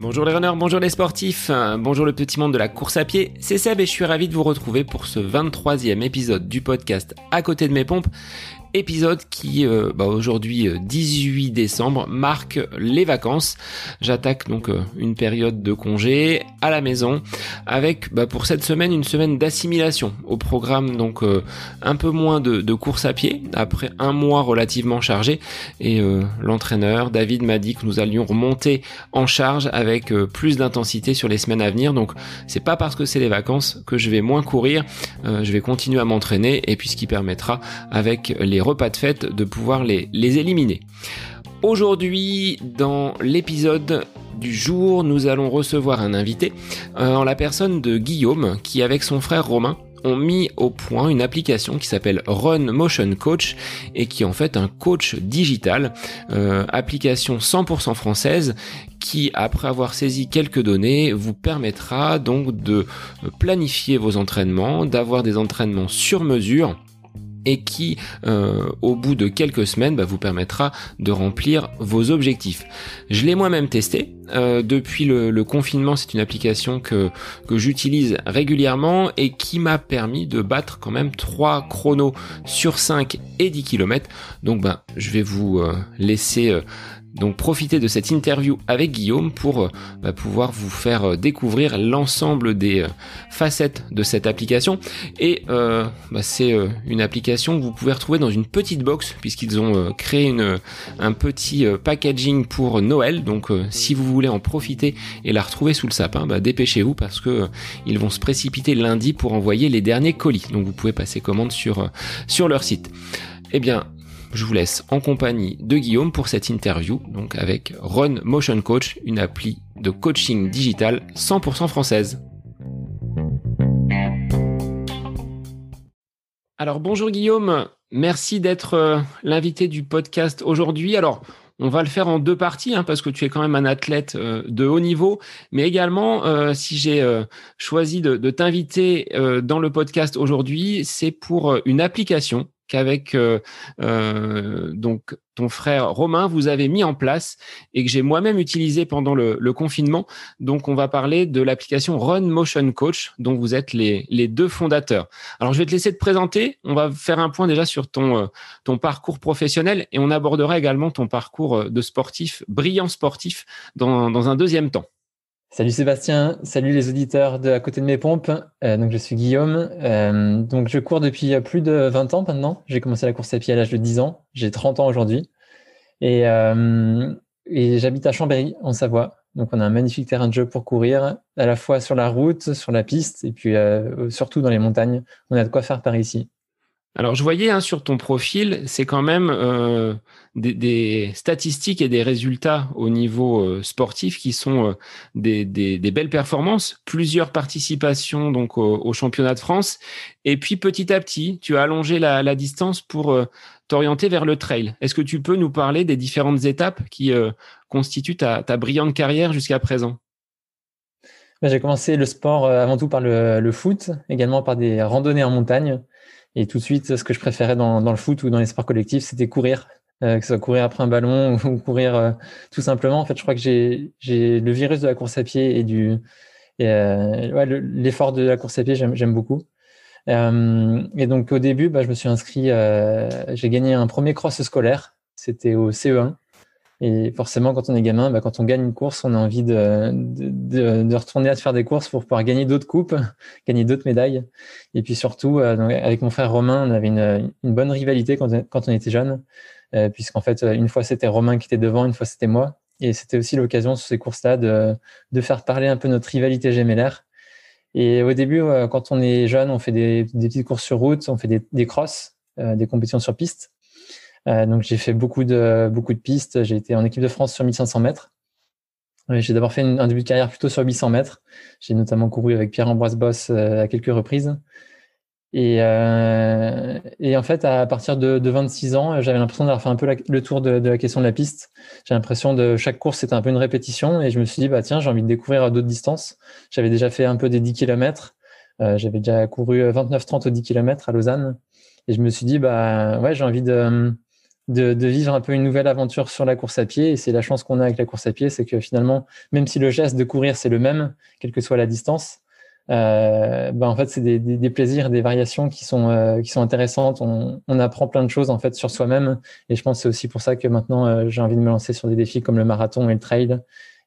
Bonjour les runners, bonjour les sportifs, bonjour le petit monde de la course à pied, c'est Seb et je suis ravi de vous retrouver pour ce 23e épisode du podcast À côté de mes pompes épisode qui euh, bah, aujourd'hui 18 euh, décembre marque les vacances. J'attaque donc euh, une période de congé à la maison avec bah, pour cette semaine une semaine d'assimilation. Au programme donc un peu moins de, course à pied après un mois relativement chargé. Et l'entraîneur David m'a dit que nous allions remonter en charge avec plus d'intensité sur les semaines à venir. Donc c'est pas parce que c'est les vacances que je vais moins courir. Je vais continuer à m'entraîner et puis ce qui permettra avec les repas de fête de pouvoir les, éliminer. Aujourd'hui, dans l'épisode du jour, nous allons recevoir un invité euh, en la personne de Guillaume qui, avec son frère Romain, ont mis au point une application qui s'appelle Run Motion Coach et qui est en fait un coach digital, euh, application 100% française qui, après avoir saisi quelques données, vous permettra donc de planifier vos entraînements, d'avoir des entraînements sur mesure et qui, euh, au bout de quelques semaines, bah, vous permettra de remplir vos objectifs. Je l'ai moi-même testé. Euh, depuis le, confinement, c'est une application que, que j'utilise régulièrement et qui m'a permis de battre quand même 3 chronos sur 5 et 10 km. Donc ben, je vais vous euh, laisser donc profitez de cette interview avec Guillaume pour euh, bah, pouvoir vous faire euh, découvrir l'ensemble des euh, facettes de cette application. Et bah, c'est une application que vous pouvez retrouver dans une petite box puisqu'ils ont créé une, un petit packaging pour Noël. Donc si vous voulez en profiter et la retrouver sous le sapin, bah, dépêchez-vous parce que ils vont se précipiter lundi pour envoyer les derniers colis. Donc vous pouvez passer commande sur, sur leur site. Eh bien, je vous laisse en compagnie de Guillaume pour cette interview, donc avec Run Motion Coach, une appli de coaching digital 100% française. Alors bonjour Guillaume, merci d'être euh, l'invité du podcast aujourd'hui. Alors on va le faire en deux parties hein, parce que tu es quand même un athlète euh, de haut niveau, mais également euh, si j'ai choisi de t'inviter dans le podcast aujourd'hui, c'est pour une application qu'avec euh, euh, donc ton frère Romain, vous avez mis en place et que j'ai moi-même utilisé pendant le, confinement. Donc, on va parler de l'application Run Motion Coach, dont vous êtes les, les, deux fondateurs. Alors, je vais te laisser te présenter. On va faire un point déjà sur ton, euh, ton parcours professionnel et on abordera également ton parcours de sportif, brillant sportif, dans, dans un deuxième temps. Salut Sébastien, salut les auditeurs de À côté de mes pompes. Euh, donc je suis Guillaume. Euh, donc je cours depuis plus de 20 ans maintenant. J'ai commencé la course à pied à l'âge de 10 ans. J'ai 30 ans aujourd'hui. Et, euh, et j'habite à Chambéry, en Savoie. Donc on a un magnifique terrain de jeu pour courir, à la fois sur la route, sur la piste, et puis surtout dans les montagnes. On a de quoi faire par ici. Alors, je voyais hein, sur ton profil, c'est quand même euh, des, statistiques et des résultats au niveau euh, sportif qui sont euh, des, belles performances, plusieurs participations donc au, championnat de France, et puis petit à petit, tu as allongé la, distance pour t'orienter vers le trail. Est-ce que tu peux nous parler des différentes étapes qui constituent ta, brillante carrière jusqu'à présent? Ben, J'ai commencé le sport avant tout par le foot, également par des randonnées en montagne. Et tout de suite, ce que je préférais dans, le foot ou dans les sports collectifs, c'était courir. Euh, que ce soit courir après un ballon ou courir euh, tout simplement. En fait, je crois que j'ai le virus de la course à pied et du euh, l'effort de la course à pied, j'aime beaucoup. Et donc au début, bah, je me suis inscrit, j'ai gagné un premier cross scolaire. C'était au CE1. Et forcément, quand on est gamin, bah, quand on gagne une course, on a envie de, retourner à faire des courses pour pouvoir gagner d'autres coupes, gagner d'autres médailles. Et puis surtout, euh, avec mon frère Romain, on avait une, bonne rivalité quand, on était jeune, euh, puisqu'en fait, une fois c'était Romain qui était devant, une fois c'était moi. Et c'était aussi l'occasion sur ces courses-là de, faire parler un peu notre rivalité gémellaire. Et au début, euh, quand on est jeune, on fait des, petites courses sur route, on fait des, des crosses, euh, des compétitions sur piste. Euh, donc j'ai fait beaucoup de beaucoup de pistes. J'ai été en équipe de France sur 1500 mètres. J'ai d'abord fait un début de carrière plutôt sur 800 mètres. J'ai notamment couru avec Pierre-Ambroise Boss euh, à quelques reprises. Et, euh, en fait, à partir de, de 26 ans, j'avais l'impression d'avoir fait un peu le tour de, la question de la piste. J'ai l'impression de chaque course, c'était un peu une répétition. Et je me suis dit, bah tiens, j'ai envie de découvrir d'autres distances. J'avais déjà fait un peu des 10 km. Euh, j'avais déjà couru 29-30 au 10 km à Lausanne. Et je me suis dit, bah ouais, j'ai envie de de, vivre un peu une nouvelle aventure sur la course à pied. Et c'est la chance qu'on a avec la course à pied, c'est que finalement, même si le geste de courir, c'est le même, quelle que soit la distance, euh, ben en fait, c'est des, des, plaisirs, des variations qui sont, euh, qui sont intéressantes. On, on, apprend plein de choses en fait sur soi-même. Et je pense que c'est aussi pour ça que maintenant, euh, j'ai envie de me lancer sur des défis comme le marathon et le trail.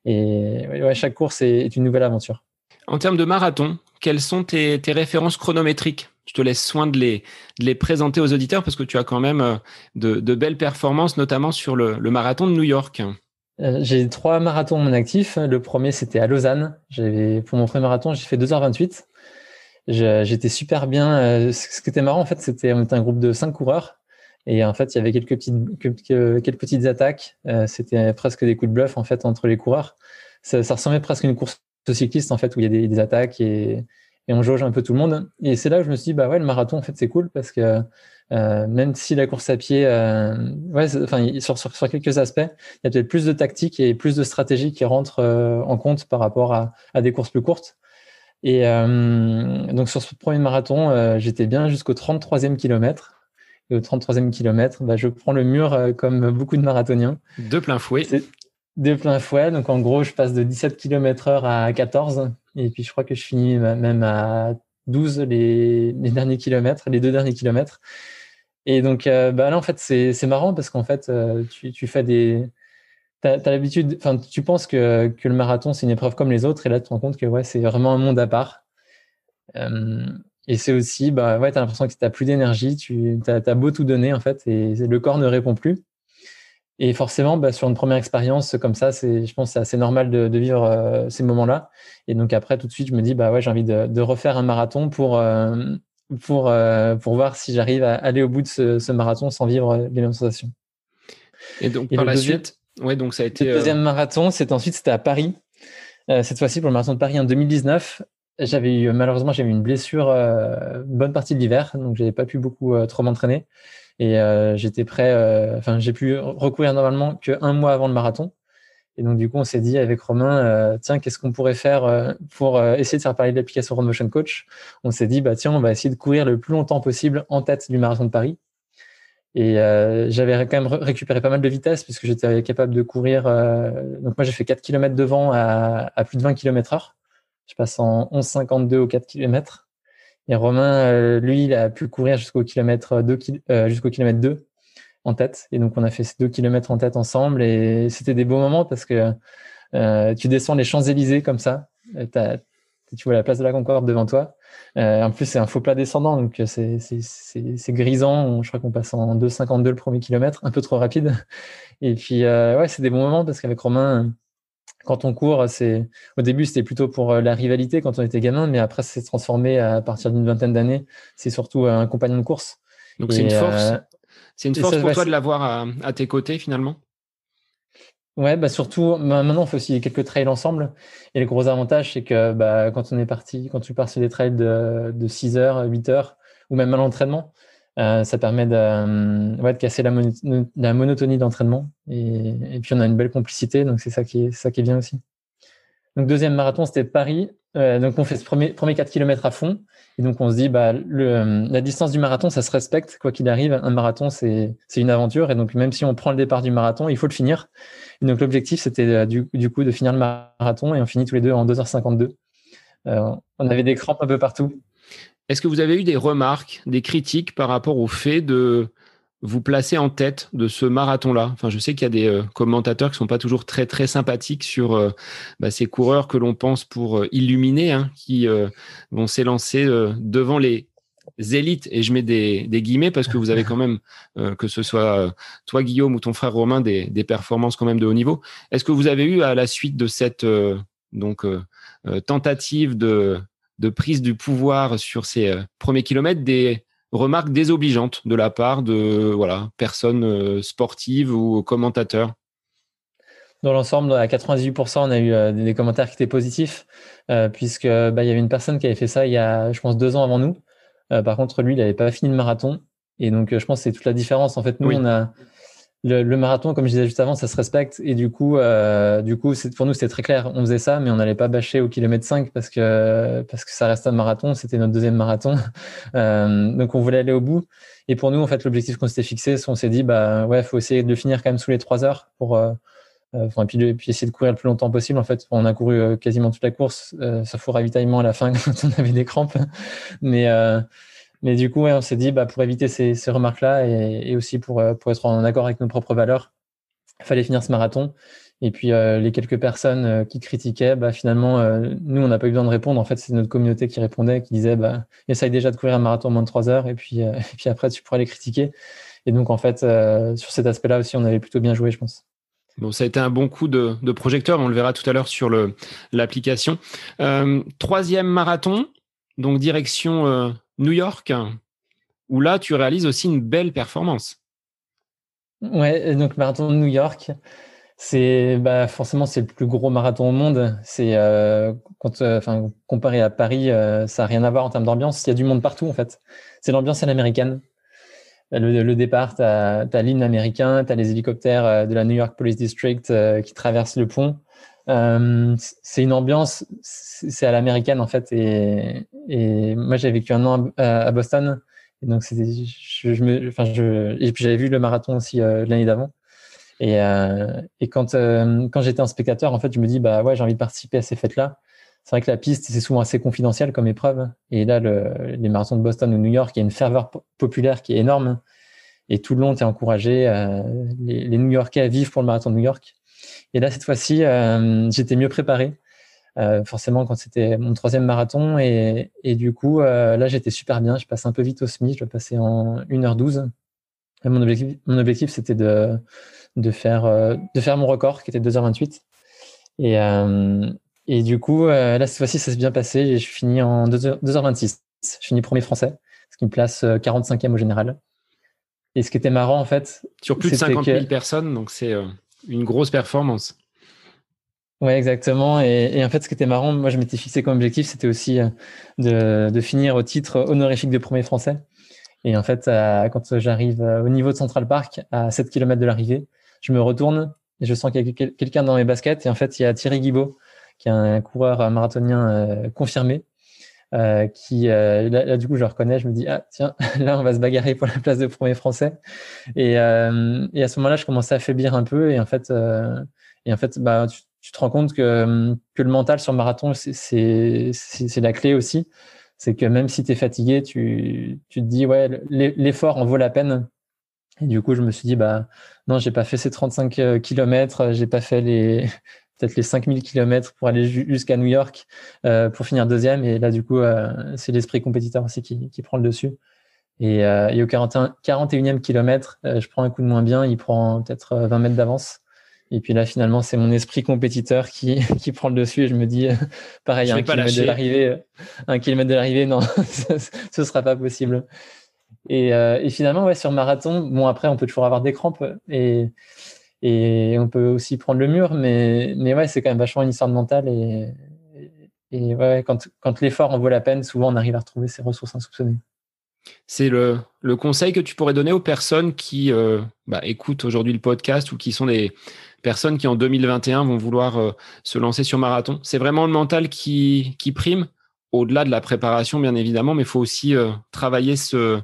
Et ouais, chaque course est, est, une nouvelle aventure. En termes de marathon, quelles sont tes, tes références chronométriques? Je te laisse soin de les, présenter aux auditeurs parce que tu as quand même de, de belles performances, notamment sur le, marathon de New York. Euh, j'ai trois marathons en mon actif. Le premier, c'était à Lausanne. Pour mon premier marathon, j'ai fait 2h28. J'étais super bien. Euh, ce qui était marrant, en fait, c'était on était un groupe de cinq coureurs. Et en fait, il y avait quelques petites, quelques, petites attaques. Euh, c'était presque des coups de bluff, en fait, entre les coureurs. Ça, ressemblait presque à une course cycliste, en fait, où il y a des, des attaques et, et on jauge un peu tout le monde. Et c'est là où je me suis dit, bah ouais, le marathon, en fait, c'est cool parce que euh, même si la course à pied, euh, ouais, enfin, sur, sur, sur, quelques aspects, il y a peut-être plus de tactique et plus de stratégie qui rentrent euh, en compte par rapport à, à, des courses plus courtes. Et donc sur ce premier marathon, j'étais bien jusqu'au 33e kilomètre. Et au 33e kilomètre, bah, je prends le mur comme beaucoup de marathoniens. De plein fouet. De plein fouet. Donc en gros, je passe de 17 km heure à 14. Et puis je crois que je finis même à 12 les, derniers kilomètres, les deux derniers kilomètres. Et donc, euh, bah là, en fait, c'est marrant parce qu'en fait, euh, tu, tu, fais des. Tu as, l'habitude, enfin, tu penses que, que le marathon, c'est une épreuve comme les autres, et là, tu te rends compte que ouais, c'est vraiment un monde à part. Euh, et c'est aussi, bah, ouais, tu as l'impression que tu n'as plus d'énergie, tu as, beau tout donner, en fait, et le corps ne répond plus. Et forcément, bah, sur une première expérience comme ça, c'est, je pense c'est assez normal de, de vivre euh, ces moments-là. Et donc après, tout de suite, je me dis, bah ouais, j'ai envie de, de refaire un marathon pour, euh, pour, euh, pour voir si j'arrive à aller au bout de ce, ce, marathon sans vivre les mêmes sensations. Et donc, par la suite, ouais, donc ça a été. Le deuxième marathon, c'est ensuite, c'était à Paris. cette fois-ci, pour le marathon de Paris en 2019. J'avais eu, malheureusement, j'avais eu une blessure bonne partie de l'hiver, donc j'avais pas pu beaucoup trop m'entraîner. Et euh, j'étais prêt, euh, enfin, j'ai pu recourir normalement qu'un mois avant le marathon. Et donc, du coup, on s'est dit avec Romain, euh, tiens, qu'est-ce qu'on pourrait faire pour essayer de faire parler de l'application Road Motion Coach? On s'est dit, bah, tiens, on va essayer de courir le plus longtemps possible en tête du marathon de Paris. Et j'avais quand même récupéré pas mal de vitesse puisque j'étais capable de courir. donc, moi, j'ai fait 4 km devant à, à, plus de 20 km heure. Je passe en 11,52 au 4 km. Et Romain, euh, lui, il a pu courir jusqu'au kilomètre 2, euh, 2 en tête. Et donc, on a fait ces deux kilomètres en tête ensemble. Et c'était des beaux moments parce que euh, tu descends les Champs-Élysées comme ça. tu vois la place de la Concorde devant toi. En plus, c'est un faux plat descendant, donc c'est, grisant. Je crois qu'on passe en 2,52 le premier kilomètre, un peu trop rapide. Et puis, ouais, c'est des bons moments parce qu'avec Romain, quand on court, c'est au début c'était plutôt pour euh, la rivalité quand on était gamin, mais après c'est transformé à partir d'une vingtaine d'années. C'est surtout un compagnon de course. Donc c'est une force. Euh, c'est une force pour toi de l'avoir à, à, tes côtés finalement? Ouais, bah surtout maintenant on fait aussi quelques trails ensemble. Et le gros avantage c'est que bah, quand on est parti, quand tu pars sur des trails de, de 6 heures, 8 heures, ou même à l'entraînement, euh, ça permet de, euh, ouais, de casser la, monotonie d'entraînement. Et, puis, on a une belle complicité. Donc, c'est ça qui est, ça qui est bien aussi. Donc, deuxième marathon, c'était Paris. Euh, donc, on fait ce premier, premier 4 km à fond. Et donc, on se dit, bah, la distance du marathon, ça se respecte. Quoi qu'il arrive, un marathon, c'est une aventure. Et donc, même si on prend le départ du marathon, il faut le finir. Donc, l'objectif, c'était du, coup de finir le marathon. Et on finit tous les deux en 2h52. Euh, on avait des crampes un peu partout. Est-ce que vous avez eu des remarques, des critiques par rapport au fait de vous placer en tête de ce marathon-là? Enfin, je sais qu'il y a des euh, commentateurs qui sont pas toujours très très sympathiques sur euh, bah, ces coureurs que l'on pense pour euh, illuminer, hein, qui vont s'élancer devant les élites. Et je mets des, guillemets parce que vous avez quand même, que ce soit toi Guillaume ou ton frère Romain, des, des performances quand même de haut niveau. Est-ce que vous avez eu à la suite de cette donc tentative de de prise du pouvoir sur ces euh, premiers kilomètres des remarques désobligeantes de la part de voilà personnes euh, sportives ou commentateurs dans l'ensemble, à 98%, on a eu euh, des commentaires qui étaient positifs, puisque bah, il y avait une personne qui avait fait ça il y a, je pense, deux ans avant nous. par contre, lui, il n'avait pas fini le marathon. Et donc, je pense que c'est toute la différence. En fait, nous, on a, le, marathon, comme je disais juste avant, ça se respecte. Et du coup, euh, du coup, pour nous, c'était très clair. On faisait ça, mais on n'allait pas bâcher au kilomètre 5 parce que, parce que ça reste un marathon. C'était notre deuxième marathon. Euh, donc, on voulait aller au bout. Et pour nous, en fait, l'objectif qu'on s'était fixé, on s'est dit, bah, ouais, faut essayer de finir quand même sous les 3 heures pour, euh, enfin, puis, puis, essayer de courir le plus longtemps possible. En fait, on a couru quasiment toute la course, sauf au ravitaillement à la fin quand on avait des crampes. Mais, mais du coup, on s'est dit, bah, pour éviter ces, remarques-là et, aussi pour, euh, pour être en accord avec nos propres valeurs, il fallait finir ce marathon. Et puis, euh, les quelques personnes euh, qui critiquaient, bah, finalement, nous, on n'a pas eu besoin de répondre. En fait, c'est notre communauté qui répondait, qui disait, bah, essaye déjà de courir un marathon en moins de trois heures, et puis, et puis après, tu pourras les critiquer. Et donc, en fait, sur cet aspect-là aussi, on avait plutôt bien joué, je pense. Bon, ça a été un bon coup de projecteur, on le verra tout à l'heure sur l'application. troisième marathon, donc direction New York, où là, tu réalises aussi une belle performance. Ouais, donc marathon de New York, c'est bah, forcément c'est le plus gros marathon au monde. C'est euh, euh, enfin comparé à Paris, euh, ça n'a rien à voir en termes d'ambiance. Il y a du monde partout en fait. C'est l'ambiance à l'américaine. Le, départ, tu as, l'hymne américain, tu as les hélicoptères de la New York Police District qui traversent le pont. c'est une ambiance, c'est à l'américaine en fait. Et, et moi, j'ai vécu un an à, Boston. Et donc, c'était, je, me, enfin, je, et puis j'avais vu le marathon aussi euh, l'année d'avant. Et, euh, et quand, euh, quand j'étais un spectateur, en fait, je me dis, bah ouais, j'ai envie de participer à ces fêtes-là. C'est vrai que la piste, c'est souvent assez confidentiel comme épreuve. Et là, le, les marathons de Boston ou New York, il y a une ferveur populaire qui est énorme. Et tout le long, tu es encouragé, les, les New-Yorkais à vivre pour le marathon de New York. Et là, cette fois-ci, j'étais mieux préparé. Euh, forcément quand c'était mon troisième marathon. Et, et du coup, euh, là, j'étais super bien. Je passe un peu vite au SMI. Je passais en 1h12. Et mon objectif, mon objectif c'était de, de, faire, euh, de faire mon record, qui était 2h28. Et, et du coup, là, cette fois-ci, ça s'est bien passé. Et je finis en 2h, 2h26. Je finis premier français, ce qui me place 45e au général. Et ce qui était marrant, en fait. Sur plus de 50 000 personnes, donc c'est une grosse performance. Ouais, exactement. Et, en fait, ce qui était marrant, moi, je m'étais fixé comme objectif, c'était aussi euh, de, de, finir au titre honorifique de premier français. Et en fait, quand j'arrive euh, au niveau de Central Park, à 7 km de l'arrivée, je me retourne et je sens qu'il y a quelqu'un dans mes baskets. Et en fait, il y a Thierry Guibaud, qui est un coureur marathonien euh, confirmé, euh, qui là, du coup, je le reconnais. Je me dis, ah tiens, là, on va se bagarrer pour la place de premier français. Et, et à ce moment-là, je commençais à faiblir un peu. Et en fait, et en fait, bah, tu, tu te rends compte que, que le mental sur marathon, c'est la clé aussi. C'est que même si tu es fatigué, tu, tu te dis, ouais, l'effort en vaut la peine. Et du coup, je me suis dit, bah, non, j'ai pas fait ces 35 euh, kilomètres, j'ai pas fait les, peut-être les 5000 kilomètres pour aller jusqu'à New York, euh, pour finir deuxième. Et là, du coup, euh, c'est l'esprit compétiteur aussi qui, qui, prend le dessus. Et, euh, et au 41, 41e kilomètre, euh, je prends un coup de moins bien, il prend peut-être 20 mètres d'avance. Et puis là, finalement, c'est mon esprit compétiteur qui, qui prend le dessus et je me dis, pareil, un kilomètre, de l'arrivée, un kilomètre de l'arrivée, non, ce sera pas possible. Et, euh, et, finalement, ouais, sur marathon, bon, après, on peut toujours avoir des crampes et, et on peut aussi prendre le mur, mais, mais ouais, c'est quand même vachement une histoire de mental et, et ouais, quand, quand l'effort en vaut la peine, souvent, on arrive à retrouver ses ressources insoupçonnées. C'est le, le, conseil que tu pourrais donner aux personnes qui euh, bah, écoutent aujourd'hui le podcast ou qui sont des, personnes qui en 2021 vont vouloir euh, se lancer sur marathon. C'est vraiment le mental qui, prime, au-delà de la préparation bien évidemment, mais il faut aussi euh, travailler ce,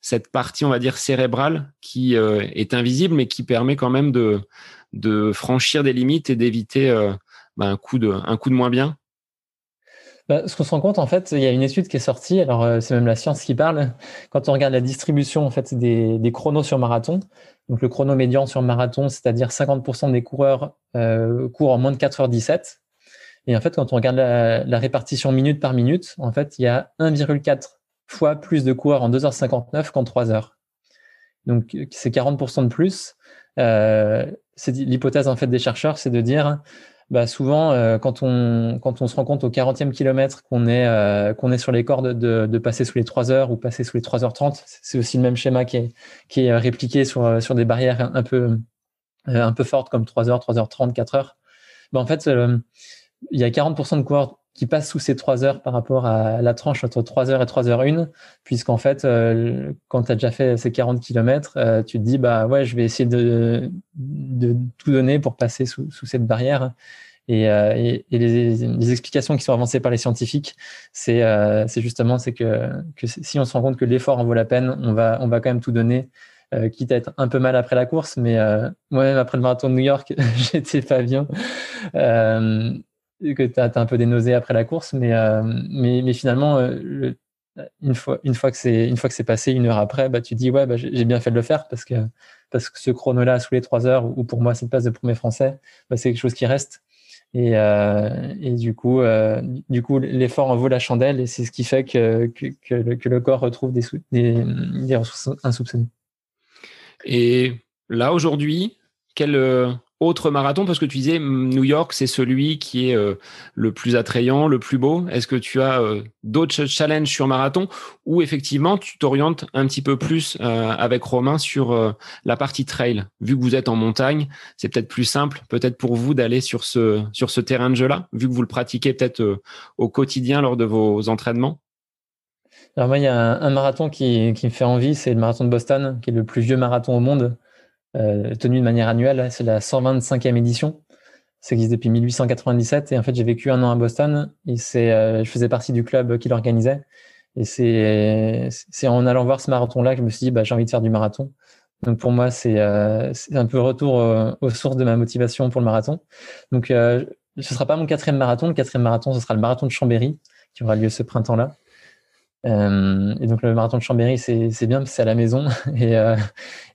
cette partie, on va dire, cérébrale qui euh, est invisible, mais qui permet quand même de, franchir des limites et d'éviter de, un coup de moins bien. Bah, ce qu'on se rend compte, en fait, il y a une étude qui est sortie, alors c'est même la science qui parle, quand on regarde la distribution en fait, des, chronos sur marathon, donc le chrono médian sur marathon, c'est-à-dire 50% des coureurs euh, courent en moins de 4h17. Et en fait, quand on regarde la, répartition minute par minute, en fait, il y a 1,4 fois plus de coureurs en 2h59 qu'en 3 h Donc c'est 40% de plus. Euh, l'hypothèse en fait des chercheurs, c'est de dire bah souvent, euh, quand, on, quand on se rend compte au 40e kilomètre qu'on est, euh, qu'on est sur les cordes de, de, passer sous les 3 heures ou passer sous les 3h30, c'est aussi le même schéma qui est, qui est répliqué sur, sur des barrières un peu, un peu fortes comme 3h, 3h30, 4h. Bah, en fait, il y a 40% de coureurs qui passe sous ces trois heures par rapport à la tranche entre 3 heures et 3 heures 1, puisqu'en fait, euh, quand tu as déjà fait ces 40 km, euh, tu te dis, bah ouais, je vais essayer de, de tout donner pour passer sous, sous cette barrière. Et, euh, et, les, les, explications qui sont avancées par les scientifiques, c'est justement c'est que, que si on se rend compte que l'effort en vaut la peine, on va, on va quand même tout donner. Euh, quitte à être un peu mal après la course, mais euh, moi-même après le marathon de New York, j'étais pas bien. Euh, que tu as, un peu des nausées après la course, mais, euh, mais, finalement, euh, fois, une fois une fois que c'est passé, une heure après, bah, tu dis ouais, bah, j'ai bien fait de le faire parce que parce que ce chrono-là sous les trois heures, ou pour moi cette place de premier français, bah, c'est quelque chose qui reste. Et, euh, et du coup, euh, du coup, l'effort en vaut la chandelle et c'est ce qui fait que, que, le, que le corps retrouve des, des, des ressources insoupçonnées. Et là aujourd'hui, quel autre marathon Parce que tu disais New York, c'est celui qui est euh, le plus attrayant, le plus beau. Est-ce que tu as euh, d'autres challenges sur marathon ou effectivement tu t'orientes un petit peu plus euh, avec Romain sur la partie trail? Vu que vous êtes en montagne, c'est peut-être plus simple, peut-être pour vous d'aller sur ce sur ce terrain de jeu-là, vu que vous le pratiquez peut-être au quotidien lors de vos entraînements? Alors moi, il y a un, un marathon qui, qui me fait envie, c'est le marathon de Boston, qui est le plus vieux marathon au monde euh, tenue de manière annuelle. C'est la 125e édition. Ça existe depuis 1897 et en fait j'ai vécu un an à Boston et c'est euh, je faisais partie du club qui l'organisait et c'est c'est en allant voir ce marathon là que je me suis dit bah j'ai envie de faire du marathon. Donc pour moi c'est euh, c'est un peu retour euh, aux sources de ma motivation pour le marathon. Donc euh, ce sera pas mon quatrième marathon. Le quatrième marathon ce sera le marathon de Chambéry qui aura lieu ce printemps là. Euh, et donc le marathon de Chambéry, c'est bien, c'est à la maison et, euh,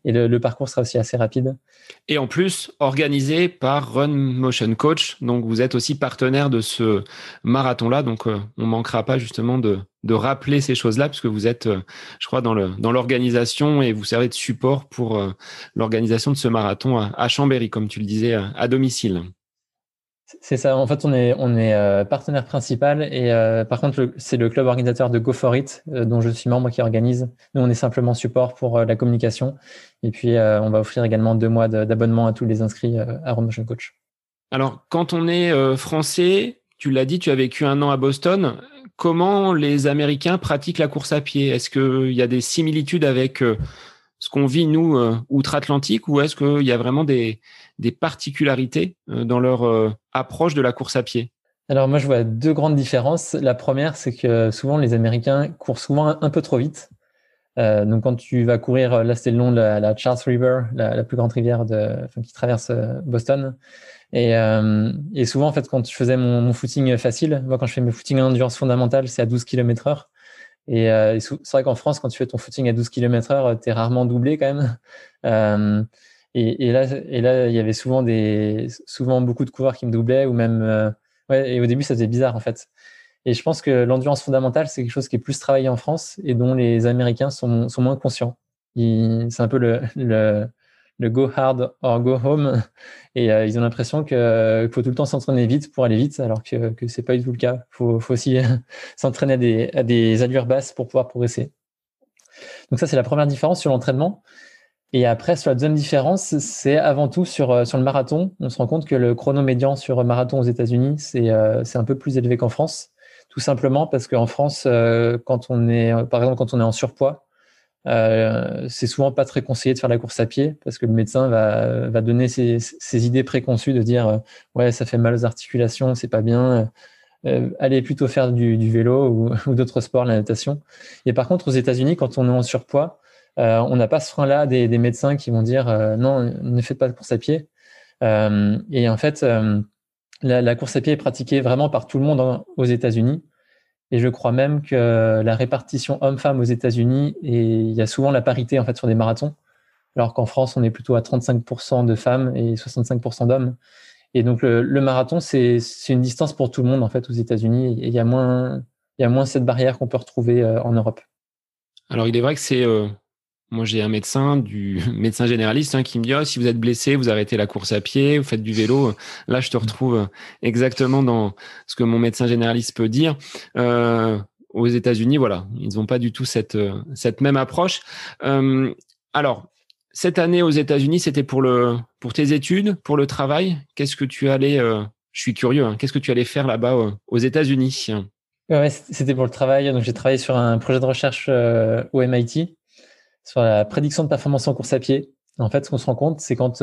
le, parcours sera aussi assez rapide. Et en plus, organisé par Run Motion Coach, donc vous êtes aussi partenaire de ce marathon-là, donc euh, on manquera pas justement de, rappeler ces choses-là, puisque vous êtes, euh, je crois, dans l'organisation et vous servez de support pour l'organisation de ce marathon à, Chambéry, comme tu le disais, à domicile. C'est ça. En fait, on est, euh, partenaire principal et euh, par contre, c'est le club organisateur de Go It euh, dont je suis membre qui organise. Nous, on est simplement support pour la communication et puis on va offrir également deux mois d'abonnement à tous les inscrits à Motion Coach. Alors, quand on est français, tu l'as dit, tu as vécu un an à Boston. Comment les Américains pratiquent la course à pied? Est-ce qu'il y a des similitudes avec ce qu'on vit nous outre-Atlantique ou est-ce qu'il y a vraiment des, des particularités euh, dans leur euh, approche de la course à pied Alors moi, je vois deux grandes différences. La première, c'est que souvent les Américains courent souvent un peu trop vite. Euh, donc quand tu vas courir, là c'était le long de la, Charles River, la, plus grande rivière qui traverse Boston. Et, souvent en fait quand je faisais mon, footing facile, moi quand je fais mes footing en endurance fondamentale, c'est à 12 km heure. Et, c'est vrai qu'en France, quand tu fais ton footing à 12 km heure, tu es rarement doublé quand même. Euh, et, et, là, et là, il y avait souvent des, souvent beaucoup de coureurs qui me doublaient ou même, euh, ouais, et au début, ça faisait bizarre en fait. Et je pense que l'endurance fondamentale, c'est quelque chose qui est plus travaillé en France et dont les Américains sont, sont moins conscients. C'est un peu le, le, le, go hard or go home. Et euh, ils ont l'impression qu'il faut tout le temps s'entraîner vite pour aller vite, alors que, que c'est pas du tout le cas. Il faut, faut aussi s'entraîner à des, à des allures basses pour pouvoir progresser. Donc ça, c'est la première différence sur l'entraînement. Et après, sur la deuxième différence, c'est avant tout sur, euh, sur le marathon. On se rend compte que le chrono médian sur marathon aux États-Unis, c'est euh, un peu plus élevé qu'en France. Tout simplement parce qu'en France, euh, quand on est, par exemple, quand on est en surpoids, euh, c'est souvent pas très conseillé de faire la course à pied parce que le médecin va, va donner ses, ses idées préconçues de dire euh, ouais ça fait mal aux articulations c'est pas bien euh, allez plutôt faire du, du vélo ou, ou d'autres sports la natation et par contre aux États-Unis quand on est en surpoids euh, on n'a pas ce frein-là des, médecins qui vont dire euh, non, ne faites pas de course à pied. Euh, et en fait, la, course à pied est pratiquée vraiment par tout le monde aux États-Unis. Et je crois même que la répartition homme-femme aux États-Unis, il y a souvent la parité en fait sur des marathons, alors qu'en France, on est plutôt à 35% de femmes et 65% d'hommes. Et donc le, le marathon, c'est une distance pour tout le monde en fait aux États-Unis. Et il y a moins, il y a moins cette barrière qu'on peut retrouver en Europe. Alors il est vrai que c'est moi, j'ai un médecin, du médecin généraliste, hein, qui me dit oh, si vous êtes blessé, vous arrêtez la course à pied, vous faites du vélo. Là, je te retrouve exactement dans ce que mon médecin généraliste peut dire. Euh, aux États-Unis, voilà, ils n'ont pas du tout cette cette même approche. Euh, alors, cette année aux États-Unis, c'était pour le pour tes études, pour le travail. Qu'est-ce que tu allais euh, je suis curieux. Hein. Qu'est-ce que tu allais faire là-bas aux États-Unis? C'était pour le travail. Donc, j'ai travaillé sur un projet de recherche au MIT sur la prédiction de performance en course à pied. En fait, ce qu'on se rend compte, c'est quand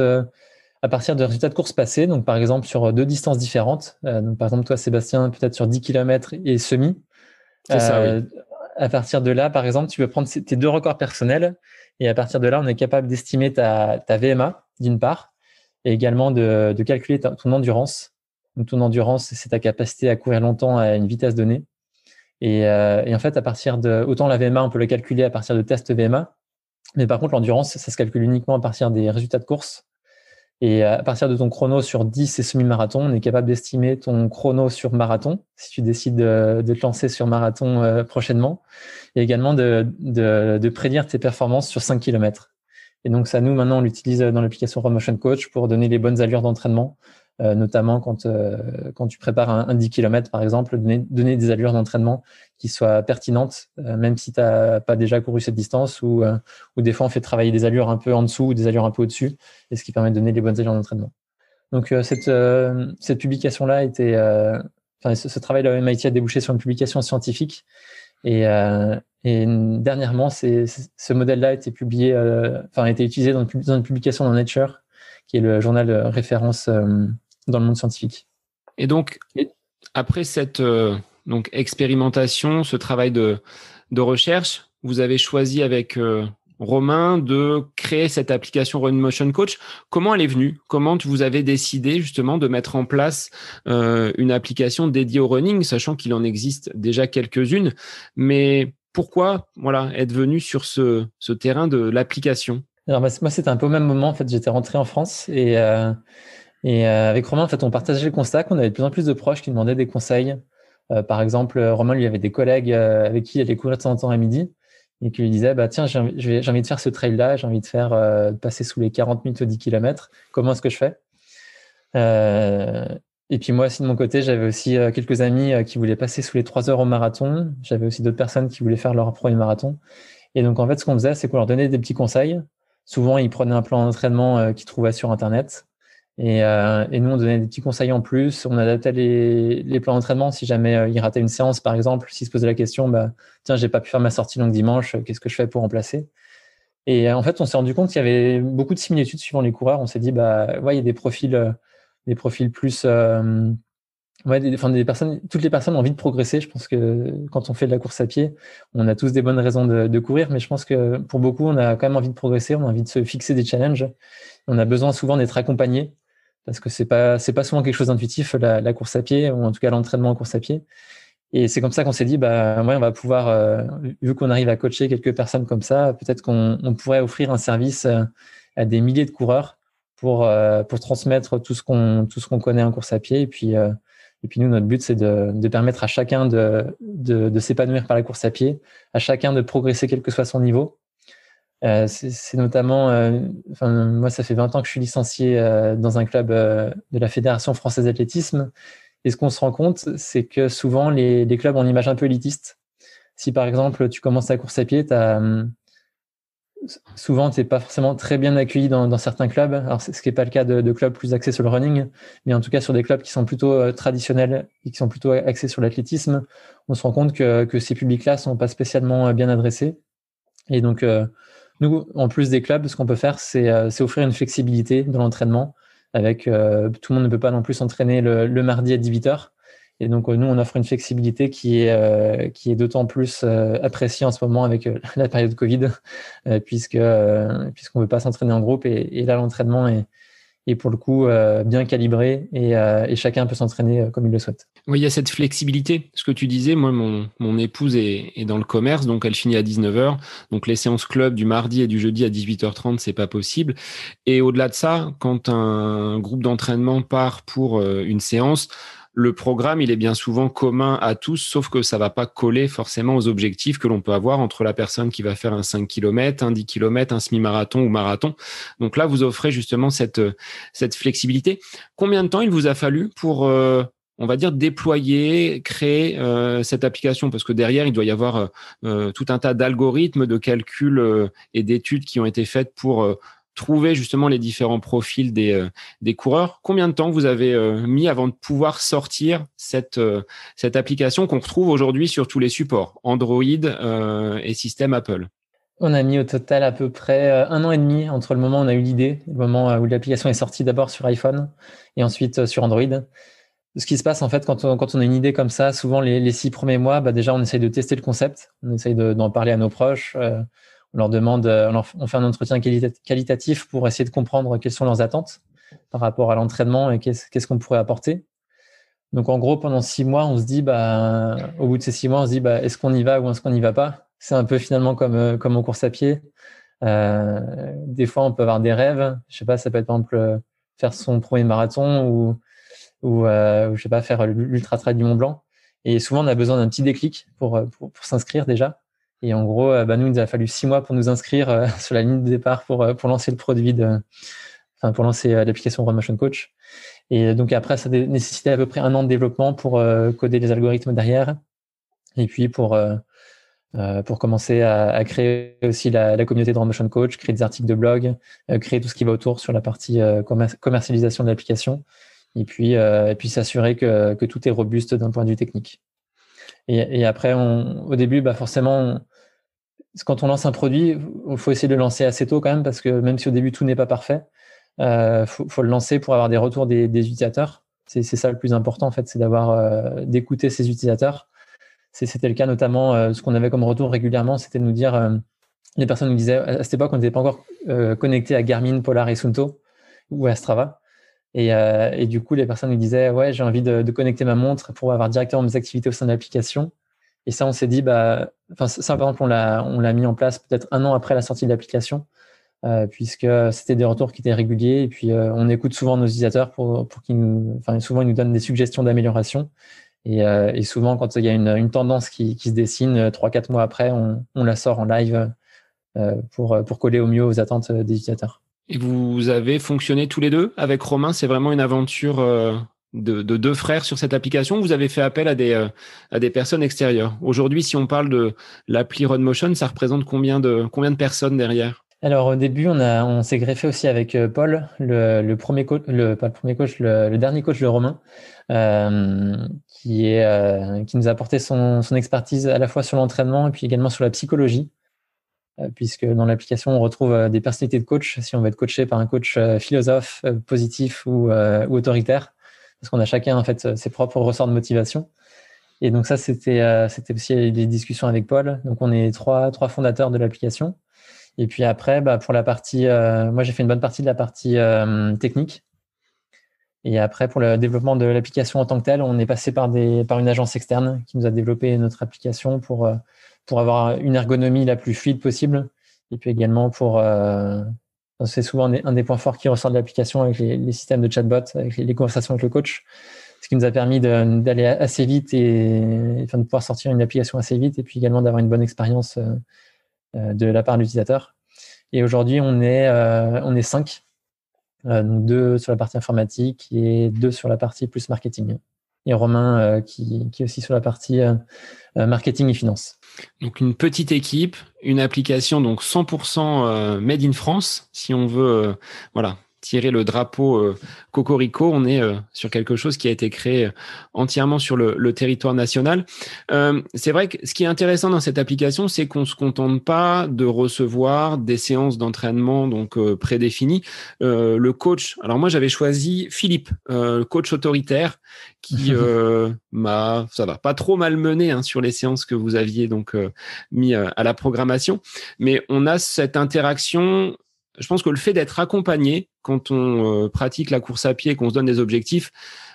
à partir de résultats de course passés, donc par exemple sur deux distances différentes, donc par exemple toi Sébastien, peut-être sur 10 km et semi, ça, à partir de là, par exemple, tu peux prendre tes deux records personnels et à partir de là, on est capable d'estimer ta, ta, VMA, d'une part, et également de, de calculer ton endurance. Donc, ton endurance, c'est ta capacité à courir longtemps à une vitesse donnée. Et, euh, et, en fait, à partir de, autant la VMA, on peut le calculer à partir de tests VMA, mais par contre, l'endurance, ça se calcule uniquement à partir des résultats de course. Et à partir de ton chrono sur 10 et semi-marathon, on est capable d'estimer ton chrono sur marathon, si tu décides de, te lancer sur marathon euh, prochainement, et également de, prédire tes performances sur 5 km. Et donc ça, nous, maintenant, on l'utilise dans l'application Motion Coach pour donner les bonnes allures d'entraînement euh, notamment quand, euh, quand tu prépares un, 10 km, par exemple, donner, donner des allures d'entraînement qui soient pertinentes, euh, même si tu n'as pas déjà couru cette distance, ou, ou des fois on fait travailler des allures un peu en dessous ou des allures un peu au-dessus, et ce qui permet de donner les bonnes allures d'entraînement. Donc cette, cette publication-là était, enfin ce, travail de MIT a débouché sur une publication scientifique, et, et dernièrement, c'est, ce modèle-là a été publié, enfin a été utilisé dans une, dans une publication dans Nature, qui est le journal référence dans le monde scientifique. Et donc, après cette euh, donc expérimentation, ce travail de, de recherche, vous avez choisi avec euh, Romain de créer cette application Run Motion Coach. Comment elle est venue? Comment vous avez décidé justement de mettre en place euh, une application dédiée au running, sachant qu'il en existe déjà quelques-unes, mais pourquoi voilà être venu sur ce, ce terrain de l'application? Alors moi c'était un peu au même moment en fait j'étais rentré en France et et euh, avec Romain, en fait, on partageait le constat qu'on avait de plus en plus de proches qui demandaient des conseils. Euh, par exemple, Romain, lui avait des collègues euh, avec qui il allait courir de temps en temps à midi et qui lui disaient bah, Tiens, j'ai envie, de faire ce trail-là, j'ai envie de faire passer sous les 40 minutes au 10 km. Comment est-ce que je fais? Et puis moi, aussi de mon côté, j'avais aussi quelques amis qui voulaient passer sous les 3 heures au marathon. J'avais aussi d'autres personnes qui voulaient faire leur premier marathon. Et donc, en fait, ce qu'on faisait, c'est qu'on leur donnait des petits conseils. Souvent, ils prenaient un plan d'entraînement qu'ils trouvaient sur Internet. Et, euh, et, nous, on donnait des petits conseils en plus. On adaptait les, les plans d'entraînement. Si jamais euh, il ratait une séance, par exemple, s'il se posait la question, bah, tiens, j'ai pas pu faire ma sortie longue dimanche, qu'est-ce que je fais pour remplacer? Et euh, en fait, on s'est rendu compte qu'il y avait beaucoup de similitudes suivant les coureurs. On s'est dit, bah, ouais, il y a des profils, euh, des profils plus, euh, ouais, des, enfin, des personnes, toutes les personnes ont envie de progresser. Je pense que quand on fait de la course à pied, on a tous des bonnes raisons de, de courir, mais je pense que pour beaucoup, on a quand même envie de progresser. On a envie de se fixer des challenges. On a besoin souvent d'être accompagné parce que c'est pas c'est pas souvent quelque chose d'intuitif la, la, course à pied ou en tout cas l'entraînement en course à pied. Et c'est comme ça qu'on s'est dit bah ouais on va pouvoir euh, vu qu'on arrive à coacher quelques personnes comme ça, peut-être qu'on on pourrait offrir un service euh, à des milliers de coureurs pour euh, pour transmettre tout ce qu'on tout ce qu'on connaît en course à pied et puis et puis nous notre but c'est de, de permettre à chacun de de, de s'épanouir par la course à pied, à chacun de progresser quel que soit son niveau euh, c'est notamment, euh, moi, ça fait 20 ans que je suis licencié euh, dans un club de la Fédération française d'athlétisme. Et ce qu'on se rend compte, c'est que souvent, les, les, clubs ont une image un peu élitiste. Si par exemple, tu commences ta course à pied, as, souvent, tu n'es pas forcément très bien accueilli dans, dans certains clubs. Alors, ce qui n'est pas le cas de, de, clubs plus axés sur le running, mais en tout cas sur des clubs qui sont plutôt traditionnels et qui sont plutôt axés sur l'athlétisme, on se rend compte que, que ces publics-là sont pas spécialement bien adressés. Et donc, nous, en plus des clubs, ce qu'on peut faire, c'est euh, offrir une flexibilité dans l'entraînement. Avec euh, tout le monde ne peut pas non plus s'entraîner le, mardi à 18h. Et donc, nous, on offre une flexibilité qui est, euh, d'autant plus appréciée en ce moment avec la période Covid, puisque puisqu'on ne veut pas s'entraîner en groupe. Et, et là, l'entraînement est, pour le coup euh, bien calibré et, euh, chacun peut s'entraîner euh, comme il le souhaite. Oui, il y a cette flexibilité. Ce que tu disais, moi, mon, mon épouse est, est, dans le commerce, donc elle finit à 19h. Donc les séances club du mardi et du jeudi à 18h30, c'est pas possible. Et au-delà de ça, quand un groupe d'entraînement part pour une séance, le programme, il est bien souvent commun à tous, sauf que ça va pas coller forcément aux objectifs que l'on peut avoir entre la personne qui va faire un 5 km, un 10 km, un semi-marathon ou marathon. Donc là, vous offrez justement cette, cette flexibilité. Combien de temps il vous a fallu pour, euh, on va dire, déployer, créer euh, cette application. Parce que derrière, il doit y avoir euh, tout un tas d'algorithmes, de calculs et d'études qui ont été faites pour trouver justement les différents profils des, des coureurs. Combien de temps vous avez mis avant de pouvoir sortir cette, cette application qu'on retrouve aujourd'hui sur tous les supports, Android et système Apple? On a mis au total à peu près un an et demi entre le moment où on a eu l'idée, le moment où l'application est sortie d'abord sur iPhone et ensuite sur Android ce qui se passe en fait quand on, a une idée comme ça, souvent les, six premiers mois, bah déjà on essaye de tester le concept, on essaye d'en parler à nos proches, euh, on leur demande, euh, on, fait un entretien qualitatif pour essayer de comprendre quelles sont leurs attentes par rapport à l'entraînement et qu'est-ce qu'on pourrait apporter. Donc en gros pendant six mois, on se dit bah au bout de ces six mois, on se dit bah est-ce qu'on y va ou est-ce qu'on n'y va pas? C'est un peu finalement comme euh, en course à pied. des fois on peut avoir des rêves, je sais pas, ça peut être par exemple faire son premier marathon ou ou, euh, je sais pas faire l'ultra trail du Mont Blanc. Et souvent on a besoin d'un petit déclic pour euh, pour, s'inscrire déjà. Et en gros, euh, bah, nous il nous a fallu six mois pour nous inscrire euh, sur la ligne de départ pour pour lancer le produit de, enfin pour lancer l'application Run Motion Coach. Et donc après, ça nécessitait à peu près un an de développement pour coder les algorithmes derrière, et puis pour euh, pour commencer à, créer aussi la, la communauté de Run Motion Coach, créer des articles de blog, créer tout ce qui va autour sur la partie commercialisation de l'application et puis, euh, et puis s'assurer que, que, tout est robuste d'un point de vue technique. Et, et après, on, au début, bah forcément, quand on lance un produit, il faut essayer de le lancer assez tôt quand même, parce que même si au début tout n'est pas parfait, euh, faut, faut, le lancer pour avoir des retours des, des utilisateurs. C'est ça le plus important en fait, c'est d'avoir euh, d'écouter ses utilisateurs. C'était le cas notamment, euh, ce qu'on avait comme retour régulièrement, c'était de nous dire, euh, les personnes nous disaient, à cette époque, on n'était pas encore euh, connecté à Garmin, Polar et Sunto ou à Strava. Et, euh, et, du coup, les personnes nous disaient Ouais, j'ai envie de, connecter ma montre pour avoir directement mes activités au sein de l'application. Et ça, on s'est dit bah, ça, par exemple, on l'a, mis en place peut-être un an après la sortie de l'application, euh, puisque c'était des retours qui étaient réguliers. Et puis, euh, on écoute souvent nos utilisateurs pour, pour qu'ils nous, enfin, souvent, ils nous donnent des suggestions d'amélioration. Et, souvent, quand il y a une, tendance qui, se dessine, euh, trois, quatre mois après, on, on, la sort en live pour, pour coller au mieux aux attentes des utilisateurs. Et vous avez fonctionné tous les deux avec Romain. C'est vraiment une aventure euh, de, de, deux frères sur cette application. Vous avez fait appel à des, euh, à des personnes extérieures? Aujourd'hui, si on parle de l'appli Motion, ça représente combien de, combien de personnes derrière? Alors au début, on, on s'est greffé aussi avec euh, Paul, le, le premier coach, le, pas le premier coach, le, le dernier coach de Romain, qui, est, qui nous a apporté son, son expertise à la fois sur l'entraînement et puis également sur la psychologie. Euh, puisque dans l'application, on retrouve euh, des personnalités de coach, si on veut être coaché par un coach euh, philosophe, positif ou, autoritaire, parce qu'on a chacun en fait ses propres ressorts de motivation. Et donc ça, c'était c'était aussi des discussions avec Paul. Donc on est trois trois fondateurs de l'application. Et puis après, bah, pour la partie, moi j'ai fait une bonne partie de la partie technique. Et après, pour le développement de l'application en tant que telle, on est passé par des par une agence externe qui nous a développé notre application pour pour avoir une ergonomie la plus fluide possible. Et puis également pour, euh, c'est souvent un des, points forts qui ressort de l'application avec les, systèmes de chatbot, avec les, conversations avec le coach, ce qui nous a permis d'aller assez vite et de pouvoir sortir une application assez vite et puis également d'avoir une bonne expérience euh, euh, de la part de l'utilisateur. Et aujourd'hui, on est, on est cinq, donc deux sur la partie informatique et deux sur la partie plus marketing et Romain qui, qui, est aussi sur la partie marketing et finance. Donc une petite équipe, une application donc 100% euh, made in France, si on veut, euh, voilà, tirer le drapeau euh, Cocorico, on est euh, sur quelque chose qui a été créé euh, entièrement sur le, le territoire national. Euh, c'est vrai que ce qui est intéressant dans cette application, c'est qu'on se contente pas de recevoir des séances d'entraînement donc prédéfinies. le coach, alors moi j'avais choisi Philippe, le coach autoritaire, qui m'a, ça va, pas trop malmené hein, sur les séances que vous aviez donc mis à la programmation, mais on a cette interaction je pense que le fait d'être accompagné quand on euh, pratique la course à pied, qu'on se donne des objectifs,